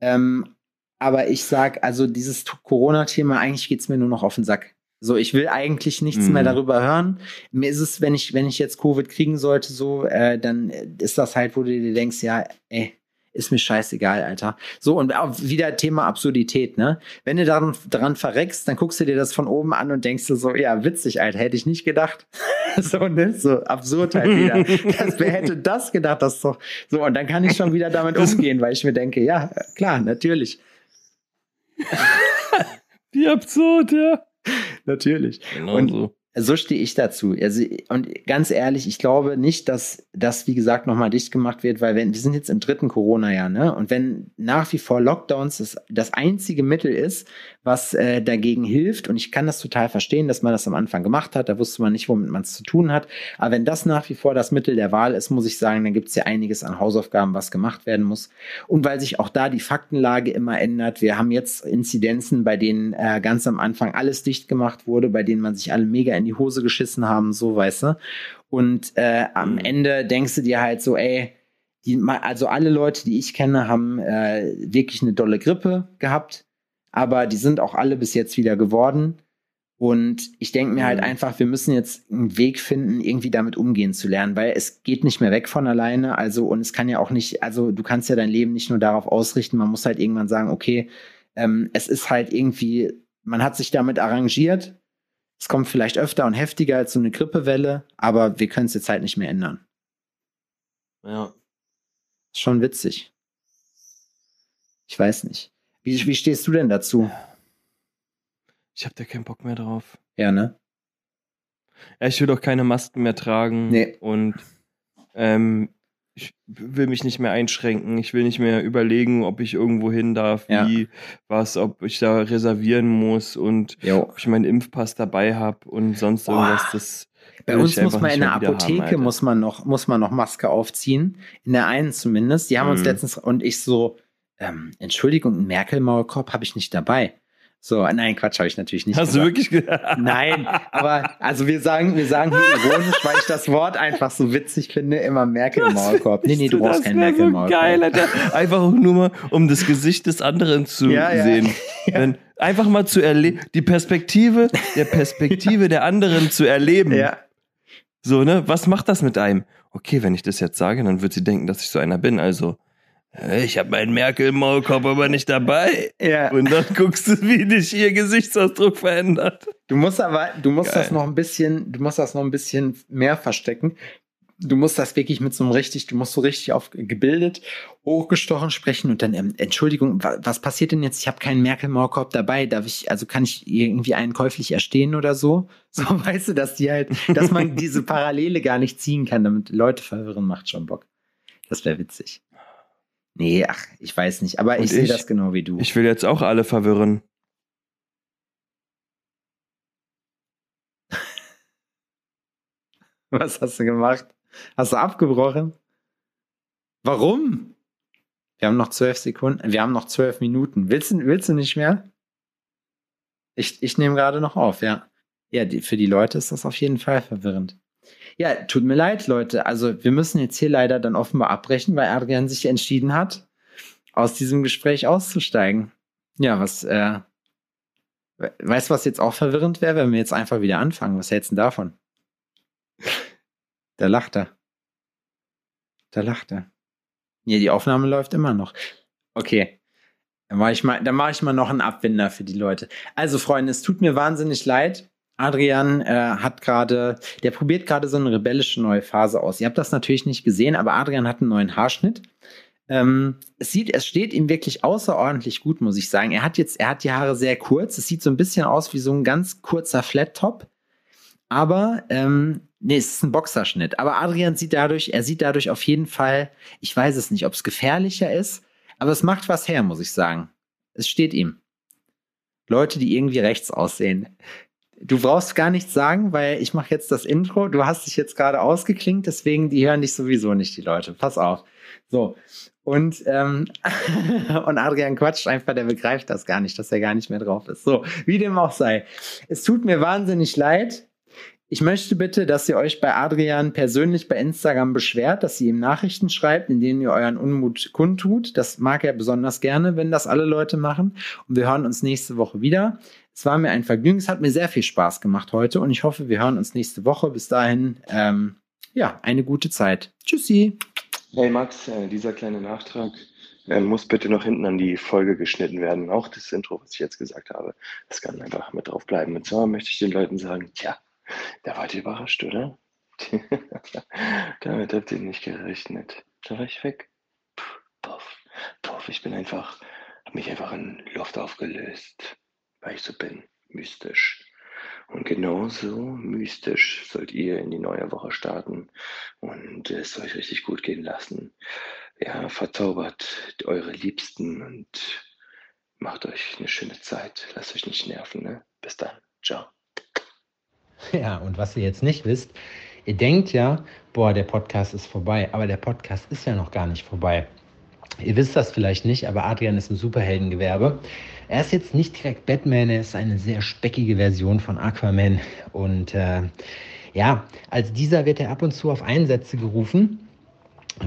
Ähm, aber ich sag, also dieses Corona-Thema, eigentlich geht's mir nur noch auf den Sack. So, ich will eigentlich nichts Mhm. mehr darüber hören. Mir ist es, wenn ich, wenn ich jetzt Covid kriegen sollte, so, äh, dann ist das halt, wo du dir denkst, ja, ey, ist mir scheißegal, Alter. So, und auch wieder Thema Absurdität, ne? Wenn du daran, daran verreckst, dann guckst du dir das von oben an und denkst du so, ja, witzig, Alter, hätte ich nicht gedacht. [LAUGHS] so, ne? So absurd halt wieder. [LAUGHS] das, wer hätte das gedacht? Das doch so, und dann kann ich schon wieder damit umgehen, weil ich mir denke, ja, klar, natürlich. [LAUGHS] Wie absurd, ja. [LAUGHS] Natürlich. Genau Und- so. So stehe ich dazu. Also, und ganz ehrlich, ich glaube nicht, dass das, wie gesagt, nochmal dicht gemacht wird, weil wenn, wir sind jetzt im dritten Corona-Jahr, ne? Und wenn nach wie vor Lockdowns das, das einzige Mittel ist, was äh, dagegen hilft. Und ich kann das total verstehen, dass man das am Anfang gemacht hat. Da wusste man nicht, womit man es zu tun hat. Aber wenn das nach wie vor das Mittel der Wahl ist, muss ich sagen, dann gibt es ja einiges an Hausaufgaben, was gemacht werden muss. Und weil sich auch da die Faktenlage immer ändert. Wir haben jetzt Inzidenzen, bei denen äh, ganz am Anfang alles dicht gemacht wurde, bei denen man sich alle mega in die Hose geschissen haben, so weißt du. Und äh, am Mhm. Ende denkst du dir halt so, ey, die, also alle Leute, die ich kenne, haben äh, wirklich eine dolle Grippe gehabt, aber die sind auch alle bis jetzt wieder geworden. Und ich denke mir halt Mhm. einfach, wir müssen jetzt einen Weg finden, irgendwie damit umgehen zu lernen, weil es geht nicht mehr weg von alleine. Also, und es kann ja auch nicht, also du kannst ja dein Leben nicht nur darauf ausrichten, man muss halt irgendwann sagen, okay, ähm, es ist halt irgendwie, man hat sich damit arrangiert. Es kommt vielleicht öfter und heftiger als so eine Grippewelle, aber wir können es jetzt halt nicht mehr ändern. Ja. Ist schon witzig. Ich weiß nicht. Wie, wie stehst du denn dazu? Ich habe da keinen Bock mehr drauf. Ja, ne? Ja, ich will doch keine Masken mehr tragen. Nee. Und ähm, ich will mich nicht mehr einschränken. Ich will nicht mehr überlegen, ob ich irgendwo hin darf, Ja. wie, was, ob ich da reservieren muss und Jo. ob ich meinen Impfpass dabei habe und sonst Boah. irgendwas. Das Bei uns muss man in der Apotheke haben, muss man noch muss man noch Maske aufziehen. In der einen zumindest. Die haben uns Mhm. letztens und ich so ähm, Entschuldigung, einen Merkel Maulkorb habe ich nicht dabei. So, nein, Quatsch, habe ich natürlich nicht. Hast du gesagt. wirklich gesagt? [LAUGHS] Nein, aber also wir sagen, wir sagen hier ironisch, weil ich das Wort einfach so witzig finde, immer Merkel Maulkorb. Nee, nee, du brauchst keinen Merkel so Maulkorb. geil, Alter. Einfach nur mal, um das Gesicht des anderen zu Ja, ja. sehen. [LAUGHS] Wenn, einfach mal zu erleben, die Perspektive der Perspektive der anderen zu erleben. Ja, So, ne? Was macht das mit einem? Okay, wenn ich das jetzt sage, dann wird sie denken, dass ich so einer bin. Also, ich habe meinen Merkel-Maulkorb aber nicht dabei. ja. Und dann guckst du, wie dich ihr Gesichtsausdruck verändert. Du musst aber, du musst Geil. das noch ein bisschen, du musst das noch ein bisschen mehr verstecken. Du musst das wirklich mit so einem richtig, du musst so richtig auf gebildet, hochgestochen sprechen und dann, ähm, Entschuldigung, wa was passiert denn jetzt? Ich habe keinen Merkel-Maulkorb dabei. Darf ich, also kann ich irgendwie einen käuflich erstehen oder so? [LAUGHS] So weißt du, dass die halt, dass man [LAUGHS] diese Parallele gar nicht ziehen kann, damit Leute verwirren, macht schon Bock. Das wäre witzig. Nee, ach, ich weiß nicht, aber Und ich sehe das genau wie du. Ich will jetzt auch alle verwirren. [LAUGHS] Was hast du gemacht? Hast du abgebrochen? Warum? Wir haben noch zwölf Sekunden. Wir haben noch zwölf Minuten. Willst du, willst du nicht mehr? Ich, ich nehme gerade noch auf, ja. Ja, die, für die Leute ist das auf jeden Fall verwirrend. Ja, tut mir leid, Leute. Also, wir müssen jetzt hier leider dann offenbar abbrechen, weil Adrian sich entschieden hat, aus diesem Gespräch auszusteigen. Ja, was, äh, we- weißt du, was jetzt auch verwirrend wäre, wenn wir jetzt einfach wieder anfangen? Was hältst du denn davon? Da lacht er. Da lacht er. Nee, die Aufnahme läuft immer noch. Okay. Dann mache ich mal, dann mache ich mal noch einen Abwinder für die Leute. Also, Freunde, es tut mir wahnsinnig leid. Adrian äh, hat gerade, der probiert gerade so eine rebellische neue Phase aus. Ihr habt das natürlich nicht gesehen, aber Adrian hat einen neuen Haarschnitt. Ähm, es sieht, es steht ihm wirklich außerordentlich gut, muss ich sagen. Er hat jetzt, er hat die Haare sehr kurz. Es sieht so ein bisschen aus wie so ein ganz kurzer Flat Top. Aber, ähm, nee, es ist ein Boxerschnitt. Aber Adrian sieht dadurch, er sieht dadurch auf jeden Fall, ich weiß es nicht, ob es gefährlicher ist, aber es macht was her, muss ich sagen. Es steht ihm. Leute, die irgendwie rechts aussehen. Du brauchst gar nichts sagen, weil ich mache jetzt das Intro. Du hast dich jetzt gerade ausgeklingt, deswegen die hören dich sowieso nicht, die Leute. Pass auf. So. Und, ähm, [LAUGHS] und Adrian quatscht einfach, der begreift das gar nicht, dass er gar nicht mehr drauf ist. So, wie dem auch sei. Es tut mir wahnsinnig leid. Ich möchte bitte, dass ihr euch bei Adrian persönlich bei Instagram beschwert, dass ihr ihm Nachrichten schreibt, in denen ihr euren Unmut kundtut. Das mag er besonders gerne, wenn das alle Leute machen. Und wir hören uns nächste Woche wieder. Es war mir ein Vergnügen. Es hat mir sehr viel Spaß gemacht heute und ich hoffe, wir hören uns nächste Woche. Bis dahin, ähm, ja, eine gute Zeit. Tschüssi. Hey Max, äh, dieser kleine Nachtrag äh, muss bitte noch hinten an die Folge geschnitten werden. Auch das Intro, was ich jetzt gesagt habe, das kann einfach mit drauf bleiben. Und zwar möchte ich den Leuten sagen, tja, da wart ihr überrascht, oder? [LAUGHS] Damit habt ihr nicht gerechnet. Da war ich weg. Puh, Puff, puff, ich bin einfach, hab mich einfach in Luft aufgelöst, weil ich so bin, mystisch. Und genauso mystisch sollt ihr in die neue Woche starten und es euch richtig gut gehen lassen. Ja, verzaubert eure Liebsten und Macht euch eine schöne Zeit. Lasst euch nicht nerven, ne? Bis dann. Ciao. [LAUGHS] Ja, und was ihr jetzt nicht wisst, ihr denkt ja, boah, der Podcast ist vorbei, aber der Podcast ist ja noch gar nicht vorbei. Ihr wisst das vielleicht nicht, aber Adrian ist im Superheldengewerbe. Er ist jetzt nicht direkt Batman, er ist eine sehr speckige Version von Aquaman. Und äh, ja, als dieser wird er ab und zu auf Einsätze gerufen,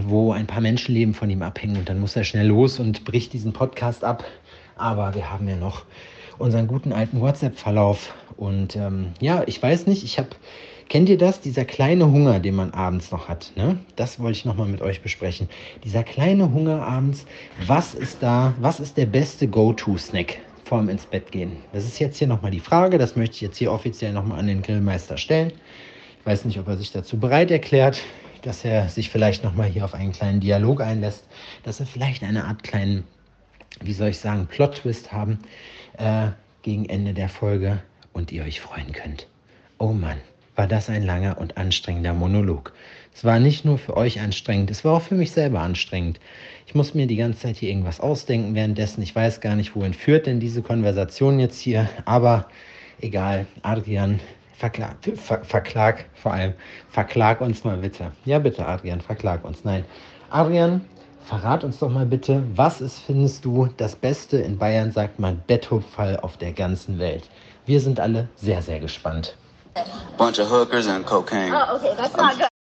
wo ein paar Menschenleben von ihm abhängen. Und dann muss er schnell los und bricht diesen Podcast ab. Aber wir haben ja noch unseren guten alten WhatsApp-Verlauf. Und ähm, ja, ich weiß nicht, ich habe Kennt ihr das? Dieser kleine Hunger, den man abends noch hat. Ne? Das wollte ich nochmal mit euch besprechen. Dieser kleine Hunger abends, was ist da, was ist der beste Go-To-Snack vorm ins Bett gehen? Das ist jetzt hier nochmal die Frage, das möchte ich jetzt hier offiziell nochmal an den Grillmeister stellen. Ich weiß nicht, ob er sich dazu bereit erklärt, dass er sich vielleicht nochmal hier auf einen kleinen Dialog einlässt, dass er vielleicht eine Art kleinen, wie soll ich sagen, Plot-Twist haben äh, gegen Ende der Folge und ihr euch freuen könnt. Oh Mann war das ein langer und anstrengender Monolog. Es war nicht nur für euch anstrengend, es war auch für mich selber anstrengend. Ich muss mir die ganze Zeit hier irgendwas ausdenken währenddessen. Ich weiß gar nicht, wohin führt denn diese Konversation jetzt hier, aber egal. Adrian, verklag, ver, verklag vor allem, verklag uns mal bitte. Ja, bitte, Adrian, verklag uns. Nein. Adrian, verrat uns doch mal bitte, was ist, findest du, das Beste in Bayern, sagt man, Betthupfall auf der ganzen Welt? Wir sind alle sehr, sehr gespannt. Bunch of hookers and cocaine. Oh, okay, that's not good.